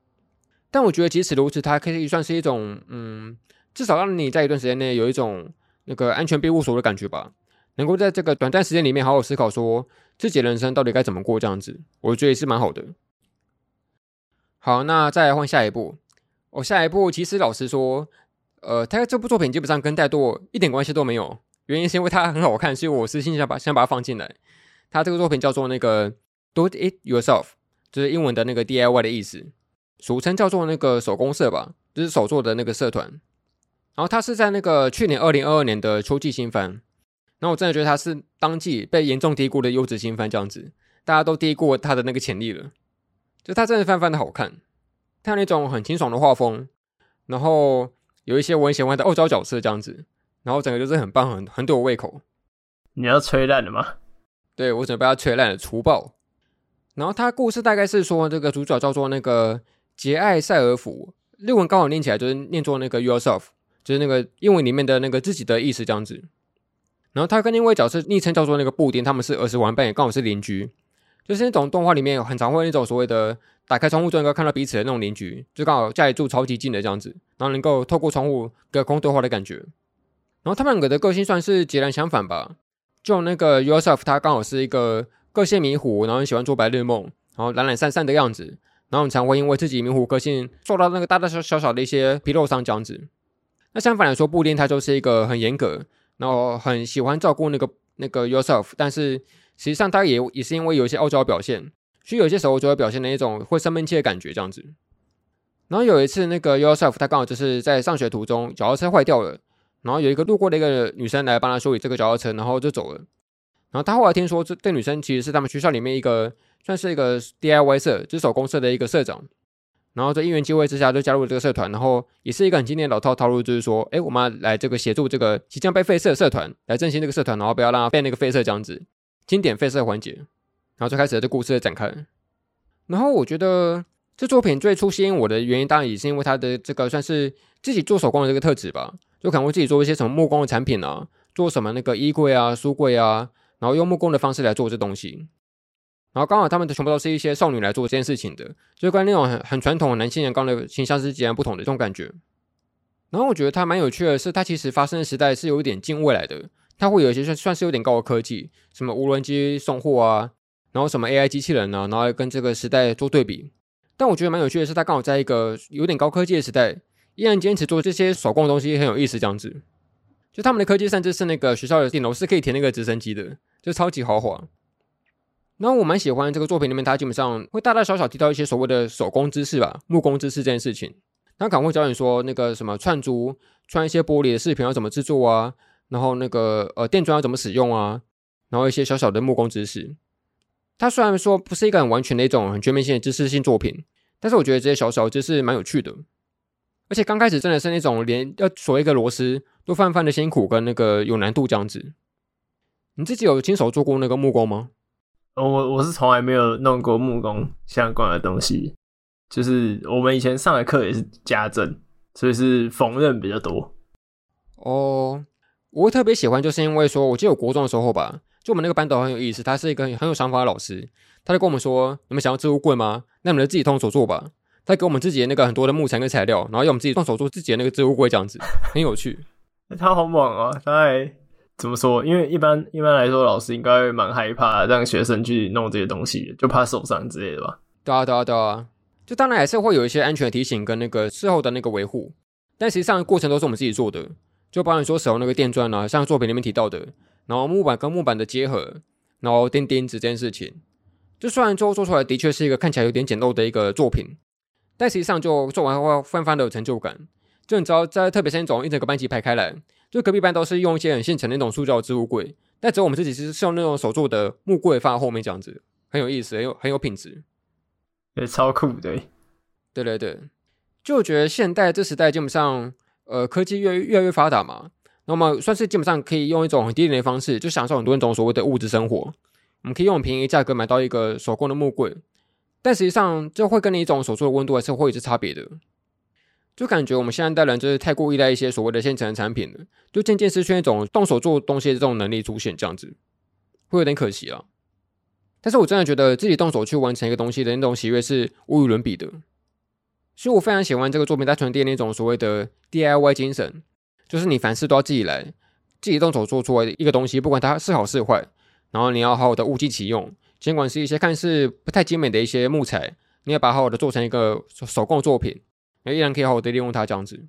但我觉得即使如此，它可以算是一种，嗯，至少让你在一段时间内有一种那个安全庇护所的感觉吧，能够在这个短暂时间里面好好思考说自己人生到底该怎么过这样子，我觉得也是蛮好的。好，那再来换下一部，我、下一部其实老实说，呃，它这部作品基本上跟怠惰一点关系都没有，原因是因为它很好看，所以我私心想把先把它放进来。它这个作品叫做那个。Do it yourself，就是英文的那个 DIY 的意思，俗称叫做那个手工社吧，就是手作的那个社团。然后它是在那个去年二零二二年的秋季新番。然后我真的觉得他是当季被严重低估的优质新番，这样子，大家都低估他的那个潜力了。就他真的番番的好看，它那种很清爽的画风，然后有一些我很喜欢的傲娇角色这样子，然后整个就是很棒，很很对我胃口。你要吹烂了吗？对，我准备要吹烂了，除暴。然后他故事大概是说，这个主角叫做那个杰艾塞尔福，日文刚好念起来就是念作那个 yourself，就是那个英文里面的那个自己的意思这样子。然后他跟另外一角色昵称叫做那个布丁，他们是儿时玩伴，也刚好是邻居。就是那种动画里面很常会那种所谓的打开窗户就能够看到彼此的那种邻居，就刚好家里住超级近的这样子，然后能够透过窗户隔空对话的感觉。然后他们两个的个性算是截然相反吧，就那个 yourself，他刚好是一个。个性迷糊，然后喜欢做白日梦，然后懒懒散散的样子，然后常会因为自己迷糊个性受到那个大大小小小的一些皮肉伤这样子。那相反来说，布丁他就是一个很严格，然后很喜欢照顾那个那个 yourself，但是实际上他也也是因为有一些傲娇表现，所以有些时候就会表现的一种会生闷气的感觉这样子。然后有一次那个 yourself 他刚好就是在上学途中脚踏车坏掉了，然后有一个路过的一个女生来帮他修理这个脚踏车，然后就走了。然后他后来听说，这这女生其实是他们学校里面一个算是一个 DIY 社，就是手工社的一个社长。然后在因缘机会之下，就加入了这个社团。然后也是一个很经典的老套套路，就是说，哎，我们要来这个协助这个即将被废社的社团，来振兴这个社团，然后不要让它被那个废社这样子。经典废社环节，然后就开始了这故事的展开。然后我觉得这作品最初吸引我的原因，当然也是因为它的这个算是自己做手工的这个特质吧，就可能会自己做一些什么木工的产品啊，做什么那个衣柜啊、书柜啊。然后用木工的方式来做这东西，然后刚好他们的全部都是一些少女来做这件事情的，就跟那种很很传统的男性人刚的形象是截然不同的这种感觉。然后我觉得它蛮有趣的是，它其实发生的时代是有一点近未来的，它会有一些算算是有点高的科技，什么无人机送货啊，然后什么 AI 机器人啊，然后跟这个时代做对比。但我觉得蛮有趣的是，它刚好在一个有点高科技的时代，依然坚持做这些手工的东西，很有意思这样子。就他们的科技，甚至是那个学校的顶楼是可以填那个直升机的。就超级豪华，然后我蛮喜欢这个作品里面，它基本上会大大小小提到一些所谓的手工知识吧，木工知识这件事情。他可能会教你说那个什么串珠，串一些玻璃的饰品要怎么制作啊，然后那个呃电钻要怎么使用啊，然后一些小小的木工知识。它虽然说不是一个很完全的一种很全面性的知识性作品，但是我觉得这些小小的知识蛮有趣的。而且刚开始真的是那种连要锁一个螺丝都泛泛的辛苦跟那个有难度这样子。你自己有亲手做过那个木工吗？哦，我我是从来没有弄过木工相关的东西，就是我们以前上的课也是家政，所以是缝纫比较多。哦，我会特别喜欢，就是因为说，我记得我国中的时候吧，就我们那个班导很有意思，他是一个很有想法的老师，他就跟我们说：“你们想要置物柜吗？那你们就自己动手做吧。”他给我们自己的那个很多的木材跟材料，然后要我们自己动手做自己的那个置物柜，这样子很有趣。他好猛啊！他还怎么说？因为一般一般来说，老师应该蛮害怕让学生去弄这些东西，就怕受伤之类的吧？对啊，对啊，对啊！就当然还是会有一些安全提醒跟那个事后的那个维护，但实际上过程都是我们自己做的。就包括说使用那个电钻啊，像作品里面提到的，然后木板跟木板的结合，然后钉钉子这件事情，就虽然最后做出来的确是一个看起来有点简陋的一个作品。但实际上，就做完后，会翻翻的有成就感。就你知道，在特别是那种一整个班级排开来，就隔壁班都是用一些很现成的那种塑胶置物柜，但只有我们自己是用那种手做的木柜放在后面这样子，很有意思，很有很有品质，也超酷的。对对对，就我觉得现代这时代基本上，呃，科技越越来越发达嘛，那么算是基本上可以用一种很低廉的方式，就享受很多那种所谓的物质生活。我们可以用很便宜价格买到一个手工的木柜。但实际上，就会跟你一种手做的温度还是会有些差别的。就感觉我们现在代人就是太过依赖一些所谓的现成的产品了，就渐渐失去那种动手做东西的这种能力出现，这样子会有点可惜啊。但是我真的觉得自己动手去完成一个东西的那种喜悦是无与伦比的。所以我非常喜欢这个作品，它传递那种所谓的 DIY 精神，就是你凡事都要自己来，自己动手做出来一个东西，不管它是好是坏，然后你要好好的物尽其用。尽管是一些看似不太精美的一些木材，你要把好好的做成一个手工作品，也依然可以好好的利用它这样子。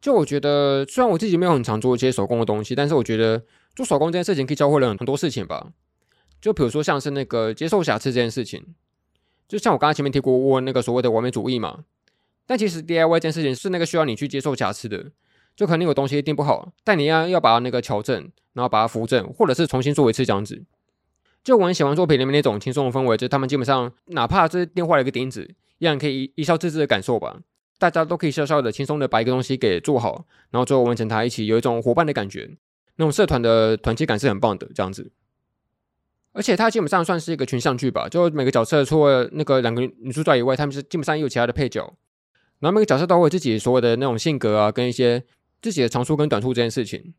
就我觉得，虽然我自己没有很常做一些手工的东西，但是我觉得做手工这件事情可以教会人很多事情吧。就比如说像是那个接受瑕疵这件事情，就像我刚刚前面提过我那个所谓的完美主义嘛。但其实 DIY 这件事情是那个需要你去接受瑕疵的，就可能有东西一定不好，但你要要把它那个调整，然后把它扶正，或者是重新做一次这样子。就我很喜欢作品里面那种轻松的氛围，就是他们基本上哪怕是电话了一个钉子，依然可以一笑置之的感受吧。大家都可以稍稍的、轻松的把一个东西给做好，然后最后完成它，一起有一种伙伴的感觉，那种社团的团结感是很棒的。这样子，而且它基本上算是一个群像剧吧，就每个角色除了那个两个女主角以外，他们是基本上也有其他的配角，然后每个角色都会自己所有的那种性格啊，跟一些自己的长处跟短处这件事情，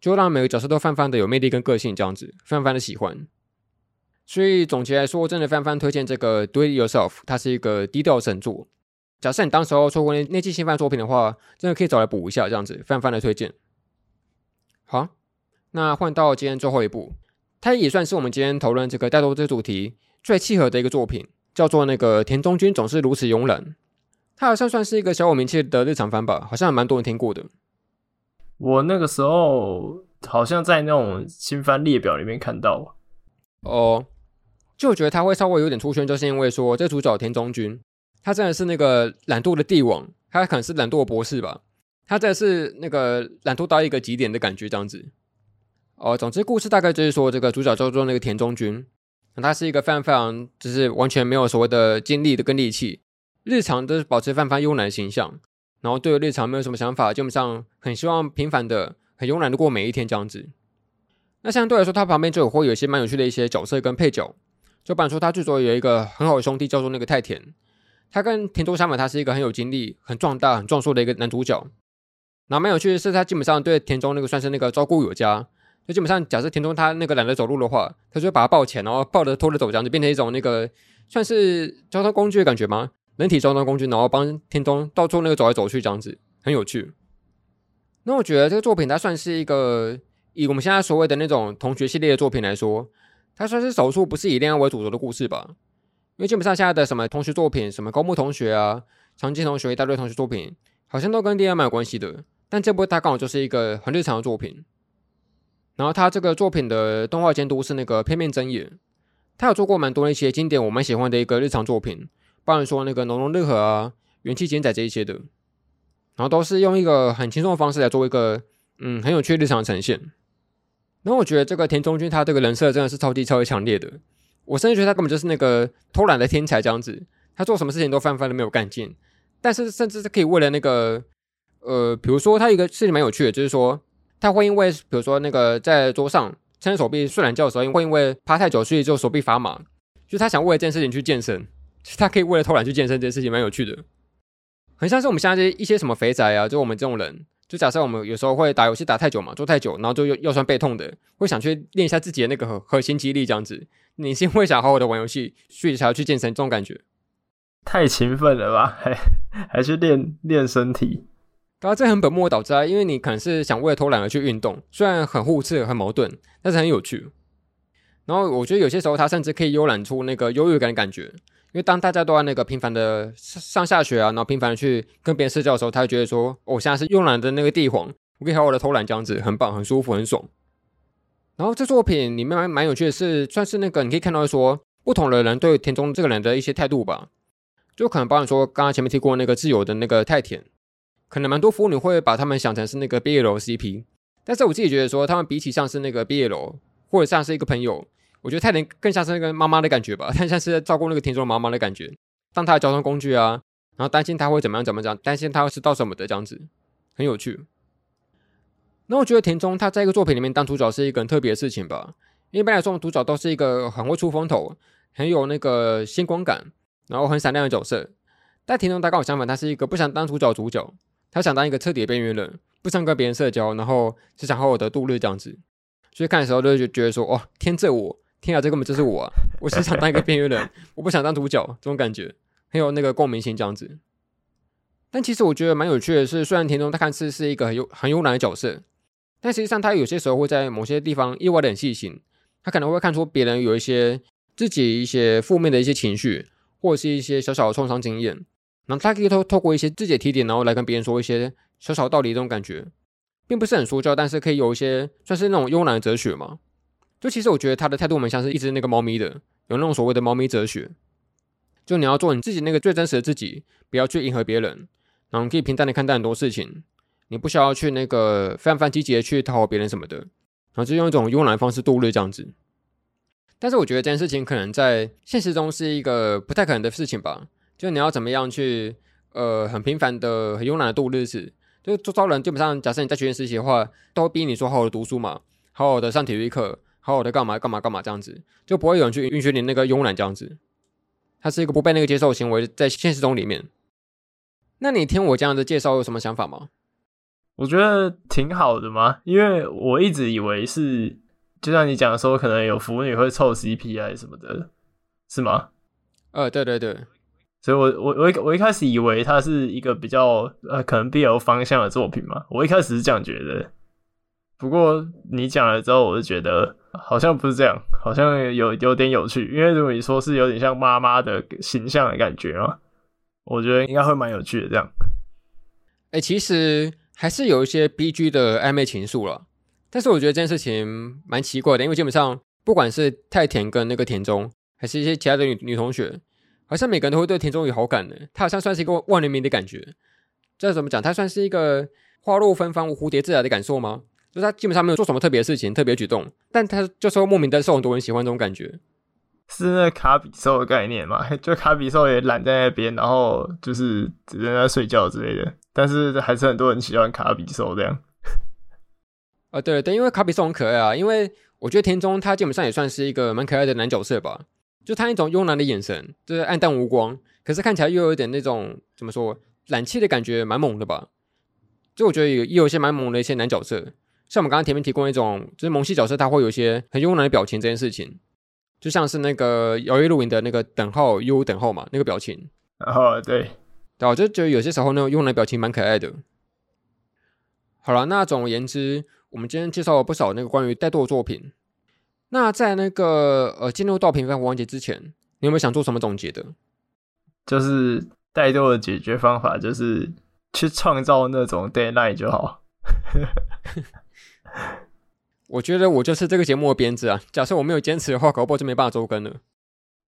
就让每个角色都泛泛的有魅力跟个性，这样子，泛泛的喜欢。所以总结来说，真的非常非常推荐这个《Do It Yourself》，它是一个低调神作。假设你当时候错过那那季新番作品的话，真的可以找来补一下，这样子，非常非常的推荐。好，那换到今天最后一部，它也算是我们今天讨论这个怠惰这主题最契合的一个作品，叫做那个田中君总是如此慵懒。它好像算是一个小有名气的日常番吧，好像还蛮多人听过的。我那个时候好像在那种新番列表里面看到哦。就我觉得他会稍微有点出圈，就是因为说这主角田中君，他真的是那个懒惰的帝王，他可能是懒惰博士吧，他真的是那个懒惰到一个极点的感觉这样子。哦，总之故事大概就是说，这个主角叫做那个田中君，那他是一个非常非常就是完全没有所谓的精力的跟力气，日常都是保持泛泛慵懒的形象，然后对日常没有什么想法，基本上很希望平凡的、很慵懒的过每一天这样子。那相对来说，他旁边就会有一些蛮有趣的一些角色跟配角。就比方说，他最主要有一个很好的兄弟，叫做那个太田。他跟田中相反，他是一个很有精力、很壮大、很壮硕的一个男主角。然后蛮有趣的是，他基本上对田中那个算是那个照顾有加。就基本上，假设田中他那个懒得走路的话，他就会把他抱起来，然后抱着拖着走，这样就变成一种那个算是交通工具的感觉吗？人体交通工具，然后帮田中到处那个走来走去，这样子很有趣。那我觉得这个作品它算是一个以我们现在所谓的那种同学系列的作品来说。它算是少数不是以恋爱为主轴的故事吧，因为基本上现在的什么同学作品，什么高木同学啊、长津同学一大堆同学作品，好像都跟恋爱蛮有关系的。但这部它刚好就是一个很日常的作品。然后它这个作品的动画监督是那个片面真也，他有做过蛮多的一些经典我蛮喜欢的一个日常作品，包含说那个浓浓日和啊、元气简仔这一些的，然后都是用一个很轻松的方式来做一个嗯很有趣日常呈现。然后我觉得这个田中君他这个人设真的是超级超级强烈的，我甚至觉得他根本就是那个偷懒的天才这样子，他做什么事情都泛泛的没有干劲，但是甚至是可以为了那个呃，比如说他一个事情蛮有趣的，就是说他会因为比如说那个在桌上撑着手臂睡懒觉的时候，会因为趴太久，所以就手臂发麻。就他想为了这件事情去健身，他可以为了偷懒去健身，这件事情蛮有趣的。很像是我们现在一些什么肥宅啊，就我们这种人，就假设我们有时候会打游戏打太久嘛，坐太久，然后就腰酸背痛的，会想去练一下自己的那个核核心肌力这样子。你是因为想好好的玩游戏，所以才要去健身这种感觉？太勤奋了吧，还还去练练身体？当然这很本末倒置啊，因为你可能是想为了偷懒而去运动，虽然很互斥、很矛盾，但是很有趣。然后我觉得有些时候它甚至可以悠懒出那个优越感的感觉。因为当大家都在那个频繁的上下学啊，然后频繁的去跟别人社交的时候，他会觉得说，我现在是慵懒的那个帝皇，我可以好好的偷懒这样子，很棒，很舒服，很爽。然后这作品里面蛮蛮有趣的是，算是那个你可以看到说，不同的人对田中这个人的一些态度吧，就可能包含说，刚刚前面提过那个自由的那个太田，可能蛮多腐女会把他们想成是那个 BL CP，但是我自己觉得说，他们比起像是那个 BL，或者像是一个朋友。我觉得太田更像是那个妈妈的感觉吧，太像是在照顾那个田中妈妈的感觉，当他的交通工具啊，然后担心他会怎么样怎么样，担心他会吃到什么的这样子，很有趣。那我觉得田中他在一个作品里面当主角是一个很特别的事情吧，一般来说主角都是一个很会出风头、很有那个星光感，然后很闪亮的角色。但田中他刚好相反，他是一个不想当主角主角，他想当一个彻底的边缘人，不想跟别人社交，然后只想好好的度日这样子。所以看的时候就觉得说，哦，天这我。天啊，这根本就是我啊！我是想当一个边缘人，我不想当主角，这种感觉很有那个共鸣性，这样子。但其实我觉得蛮有趣的是，虽然田中他看似是一个很有很慵懒的角色，但实际上他有些时候会在某些地方意外的很细心。他可能会看出别人有一些自己一些负面的一些情绪，或者是一些小小的创伤经验，然后他可以透透过一些自己的提点，然后来跟别人说一些小小道理，这种感觉，并不是很说教，但是可以有一些算是那种慵懒的哲学嘛。就其实我觉得他的态度蛮像是一只那个猫咪的，有那种所谓的猫咪哲学。就你要做你自己那个最真实的自己，不要去迎合别人，然后你可以平淡的看待很多事情，你不需要去那个非常非常积极的去讨好别人什么的，然后就用一种慵懒方式度日这样子。但是我觉得这件事情可能在现实中是一个不太可能的事情吧。就你要怎么样去呃很平凡的很慵懒的度日子，就周遭人基本上假设你在学院实习的话，都会逼你说好好的读书嘛，好好的上体育课。好好的干嘛干嘛干嘛这样子，就不会有人去允许你那个慵懒这样子，它是一个不被那个接受的行为，在现实中里面。那你听我这样的介绍有什么想法吗？我觉得挺好的嘛，因为我一直以为是，就像你讲的说，可能有腐女会凑 CP 啊什么的，是吗？呃，对对对，所以我我我我一开始以为它是一个比较呃可能 BL 方向的作品嘛，我一开始是这样觉得。不过你讲了之后，我就觉得好像不是这样，好像有有点有趣。因为如果你说是有点像妈妈的形象的感觉啊，我觉得应该会蛮有趣的。这样，哎、其实还是有一些 BG 的暧昧情愫了。但是我觉得这件事情蛮奇怪的，因为基本上不管是太田跟那个田中，还是一些其他的女女同学，好像每个人都会对田中有好感的。他好像算是一个万人迷的感觉。这怎么讲？他算是一个花落芬芳无蝴蝶自来的感受吗？就是他基本上没有做什么特别的事情、特别举动，但他就是会莫名的受很多人喜欢这种感觉，是那卡比兽的概念嘛？就卡比兽也懒在那边，然后就是只在那睡觉之类的，但是还是很多人喜欢卡比兽这样。啊，对对，因为卡比兽很可爱啊。因为我觉得田中他基本上也算是一个蛮可爱的男角色吧，就他那种慵懒的眼神，就是暗淡无光，可是看起来又有点那种怎么说懒气的感觉，蛮猛的吧？就我觉得有也有一些蛮猛的一些男角色。像我们刚刚前面提供一种，就是萌系角色，他会有一些很慵懒的表情，这件事情，就像是那个摇曳露营的那个等号 U 等号嘛，那个表情。哦，对，对，我就觉得有些时候那种慵懒表情蛮可爱的。好了，那总而言之，我们今天介绍了不少那个关于怠惰的作品。那在那个呃进入到平凡环节之前，你有没有想做什么总结的？就是怠惰的解决方法就是去创造那种 deadline 就好。我觉得我就是这个节目的编制啊！假设我没有坚持的话，搞不好就没办法周更了。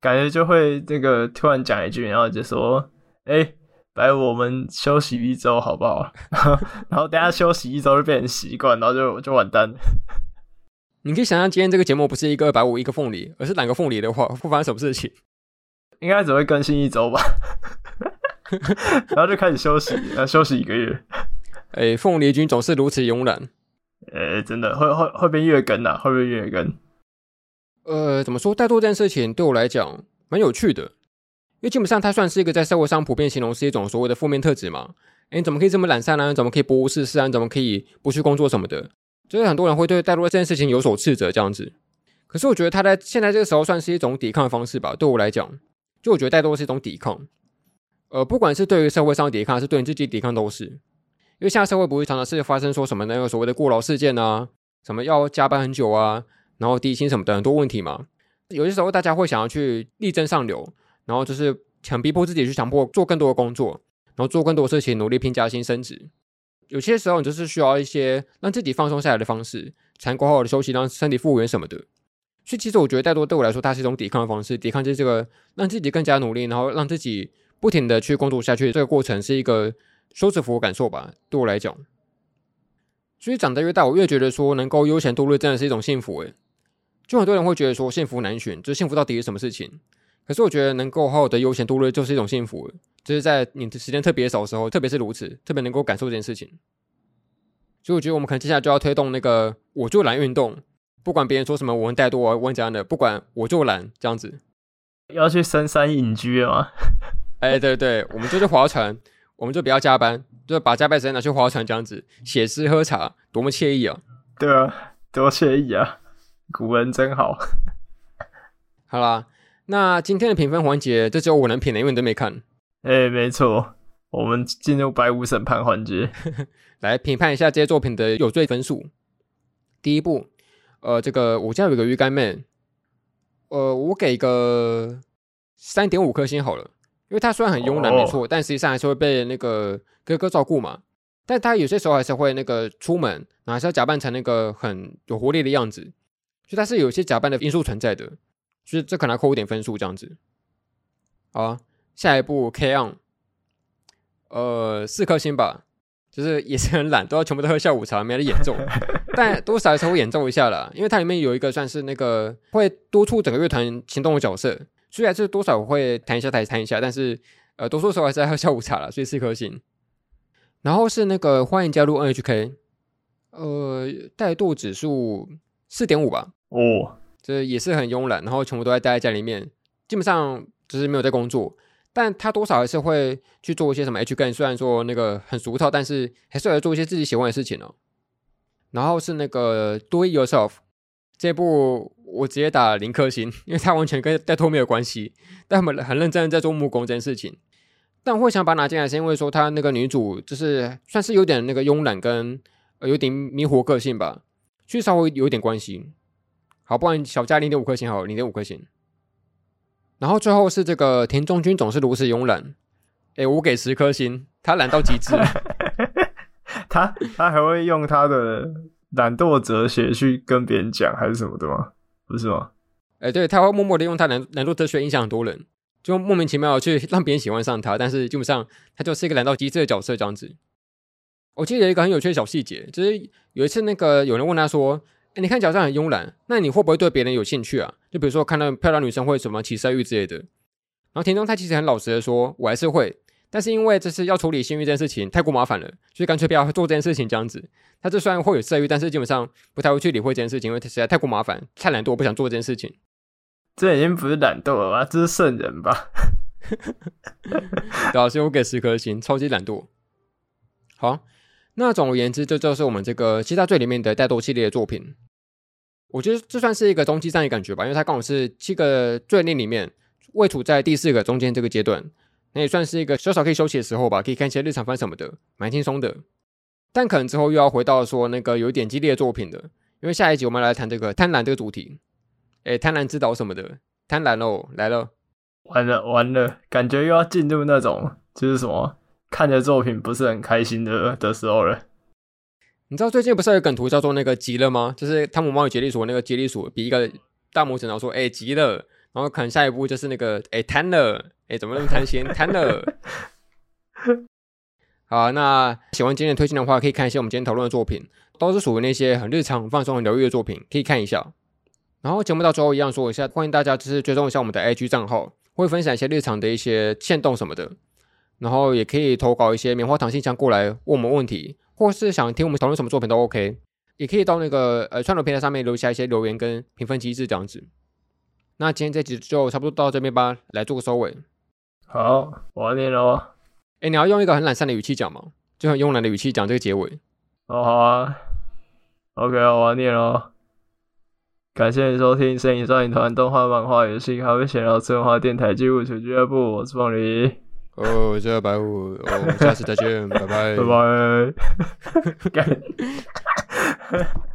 感觉就会这个突然讲一句，然后就说：“哎、欸，来，我们休息一周好不好？” 然后等下休息一周就变成习惯，然后就就完蛋了。你可以想象，今天这个节目不是一个二百五一个凤梨，而是两个凤梨的话，会发生什么事情？应该只会更新一周吧。然后就开始休息，要休息一个月。哎、欸，凤梨君总是如此慵懒。呃，真的会会会变月更呐，会变月更。呃，怎么说？怠惰这件事情对我来讲蛮有趣的，因为基本上它算是一个在社会上普遍形容是一种所谓的负面特质嘛。哎，你怎么可以这么懒散呢？怎么可以不无事事啊？怎么可以不去工作什么的？就是很多人会对怠惰这件事情有所斥责这样子。可是我觉得他在现在这个时候算是一种抵抗的方式吧。对我来讲，就我觉得怠惰是一种抵抗。呃，不管是对于社会上的抵抗，还是对你自己抵抗，都是。因为现在社会不会常常是发生说什么那个所谓的过劳事件啊，什么要加班很久啊，然后低薪什么的很多问题嘛。有些时候大家会想要去力争上游，然后就是强逼迫自己去强迫做更多的工作。然后做更多的事情，努力拼加薪升职。有些时候，你就是需要一些让自己放松下来的方式，才能好好的休息，让身体复原什么的。所以，其实我觉得，怠惰对我来说，它是一种抵抗的方式。抵抗就是这个，让自己更加努力，然后让自己不停的去工作下去。这个过程是一个休止符的感受吧，对我来讲。所以长得越大，我越觉得说，能够悠闲度日真的是一种幸福。诶，就很多人会觉得说，幸福难寻，就是幸福到底是什么事情？可是我觉得，能够好好的悠闲度日，就是一种幸福。就是在你的时间特别少的时候，特别是如此，特别能够感受这件事情。所以我觉得我们可能接下来就要推动那个“我就懒”运动，不管别人说什么，我很怠惰，我很怎样的，不管我就懒这样子。要去深山隐居吗？哎、欸，对对对，我们就去划船，我们就不要加班，就把加班时间拿去划船这样子，写诗喝茶，多么惬意啊！对啊，多惬意啊！古人真好。好啦，那今天的评分环节，这只有我能评的，因为你都没看。哎、欸，没错，我们进入白五审判环节，来评判一下这些作品的有罪分数。第一部，呃，这个我家有个鱼干妹，呃，我给个三点五颗星好了，因为他虽然很慵懒，没错，哦、但实际上还是会被那个哥哥照顾嘛。但他有些时候还是会那个出门，然后还是要假扮成那个很有活力的样子，所以他是有一些假扮的因素存在的，所以这可能要扣一点分数这样子。好啊。下一步 K-On，呃，四颗星吧，就是也是很懒，都要全部都喝下午茶，没得演奏，但多少还是会演奏一下啦，因为它里面有一个算是那个会督促整个乐团行动的角色，虽然是多少会弹一下弹弹一下，但是呃，多数时候还是在喝下午茶了，所以四颗星。然后是那个欢迎加入 NHK，呃，怠惰指数四点五吧，哦，这也是很慵懒，然后全部都在待在家里面，基本上就是没有在工作。但他多少还是会去做一些什么 H 跟，虽然说那个很俗套，但是还是要做一些自己喜欢的事情哦。然后是那个 Do It Yourself 这部，我直接打零颗星，因为他完全跟怠惰没有关系，但他们很认真在做木工这件事情。但我会想把它拿进来，是因为说他那个女主就是算是有点那个慵懒跟有点迷惑个性吧，所以稍微有点关系。好，不然小加零点五颗星好，零点五颗星。然后最后是这个田中君总是如此慵懒，诶，我给十颗星，他懒到极致。他他还会用他的懒惰哲学去跟别人讲，还是什么的吗？不是吗？诶，对，他会默默的用他难难度哲学影响很多人，就莫名其妙去让别人喜欢上他。但是基本上他就是一个懒到极致的角色这样子。我记得一个很有趣的小细节，就是有一次那个有人问他说。欸、你看起来很慵懒，那你会不会对别人有兴趣啊？就比如说看到漂亮女生会什么起色欲之类的。然后田中他其实很老实的说，我还是会，但是因为这是要处理性欲这件事情太过麻烦了，所以干脆不要做这件事情这样子。他这虽然会有色欲，但是基本上不太会去理会这件事情，因为实在太过麻烦，太懒惰，我不想做这件事情。这已经不是懒惰了吧？这是圣人吧？对啊，所以我给十颗星，超级懒惰。好，那总而言之，这就是我们这个七大罪里面的怠惰系列的作品。我觉得这算是一个中期站的感觉吧，因为它刚好是七个罪令里面位处在第四个中间这个阶段，那也算是一个稍稍可以休息的时候吧，可以看一些日常番什么的，蛮轻松的。但可能之后又要回到说那个有一点激烈的作品的，因为下一集我们来谈这个贪婪这个主题，诶，贪婪之岛什么的，贪婪哦来了，完了完了，感觉又要进入那种就是什么看着作品不是很开心的的时候了。你知道最近不是有梗图叫做那个急了吗？就是汤姆猫与杰利鼠那个杰利鼠比一个大拇指，然后说：“哎、欸，急了。”然后可能下一步就是那个“哎、欸，贪了。”哎，怎么那么贪心？贪了。好，那喜欢今天的推荐的话，可以看一些我们今天讨论的作品，都是属于那些很日常、放松、很疗愈的作品，可以看一下。然后节目到最后一样说一下，欢迎大家就是追踪一下我们的 IG 账号，会分享一些日常的一些限动什么的。然后也可以投稿一些棉花糖信箱过来问我们问题。或是想听我们讨论什么作品都 OK，也可以到那个呃串流平台上面留下一些留言跟评分机制这样子。那今天这集就差不多到这边吧，来做个收尾。好，我要念喽。哎，你要用一个很懒散的语气讲吗？就很慵懒的语气讲这个结尾。哦，好啊。OK，我要念喽。感谢你收听《神影少女团》动画、漫画、游戏、咖啡闲聊、次文化电台、纪录球俱乐部。我是凤梨。哦，我是白虎。哦，我们下次再见，拜拜。拜拜。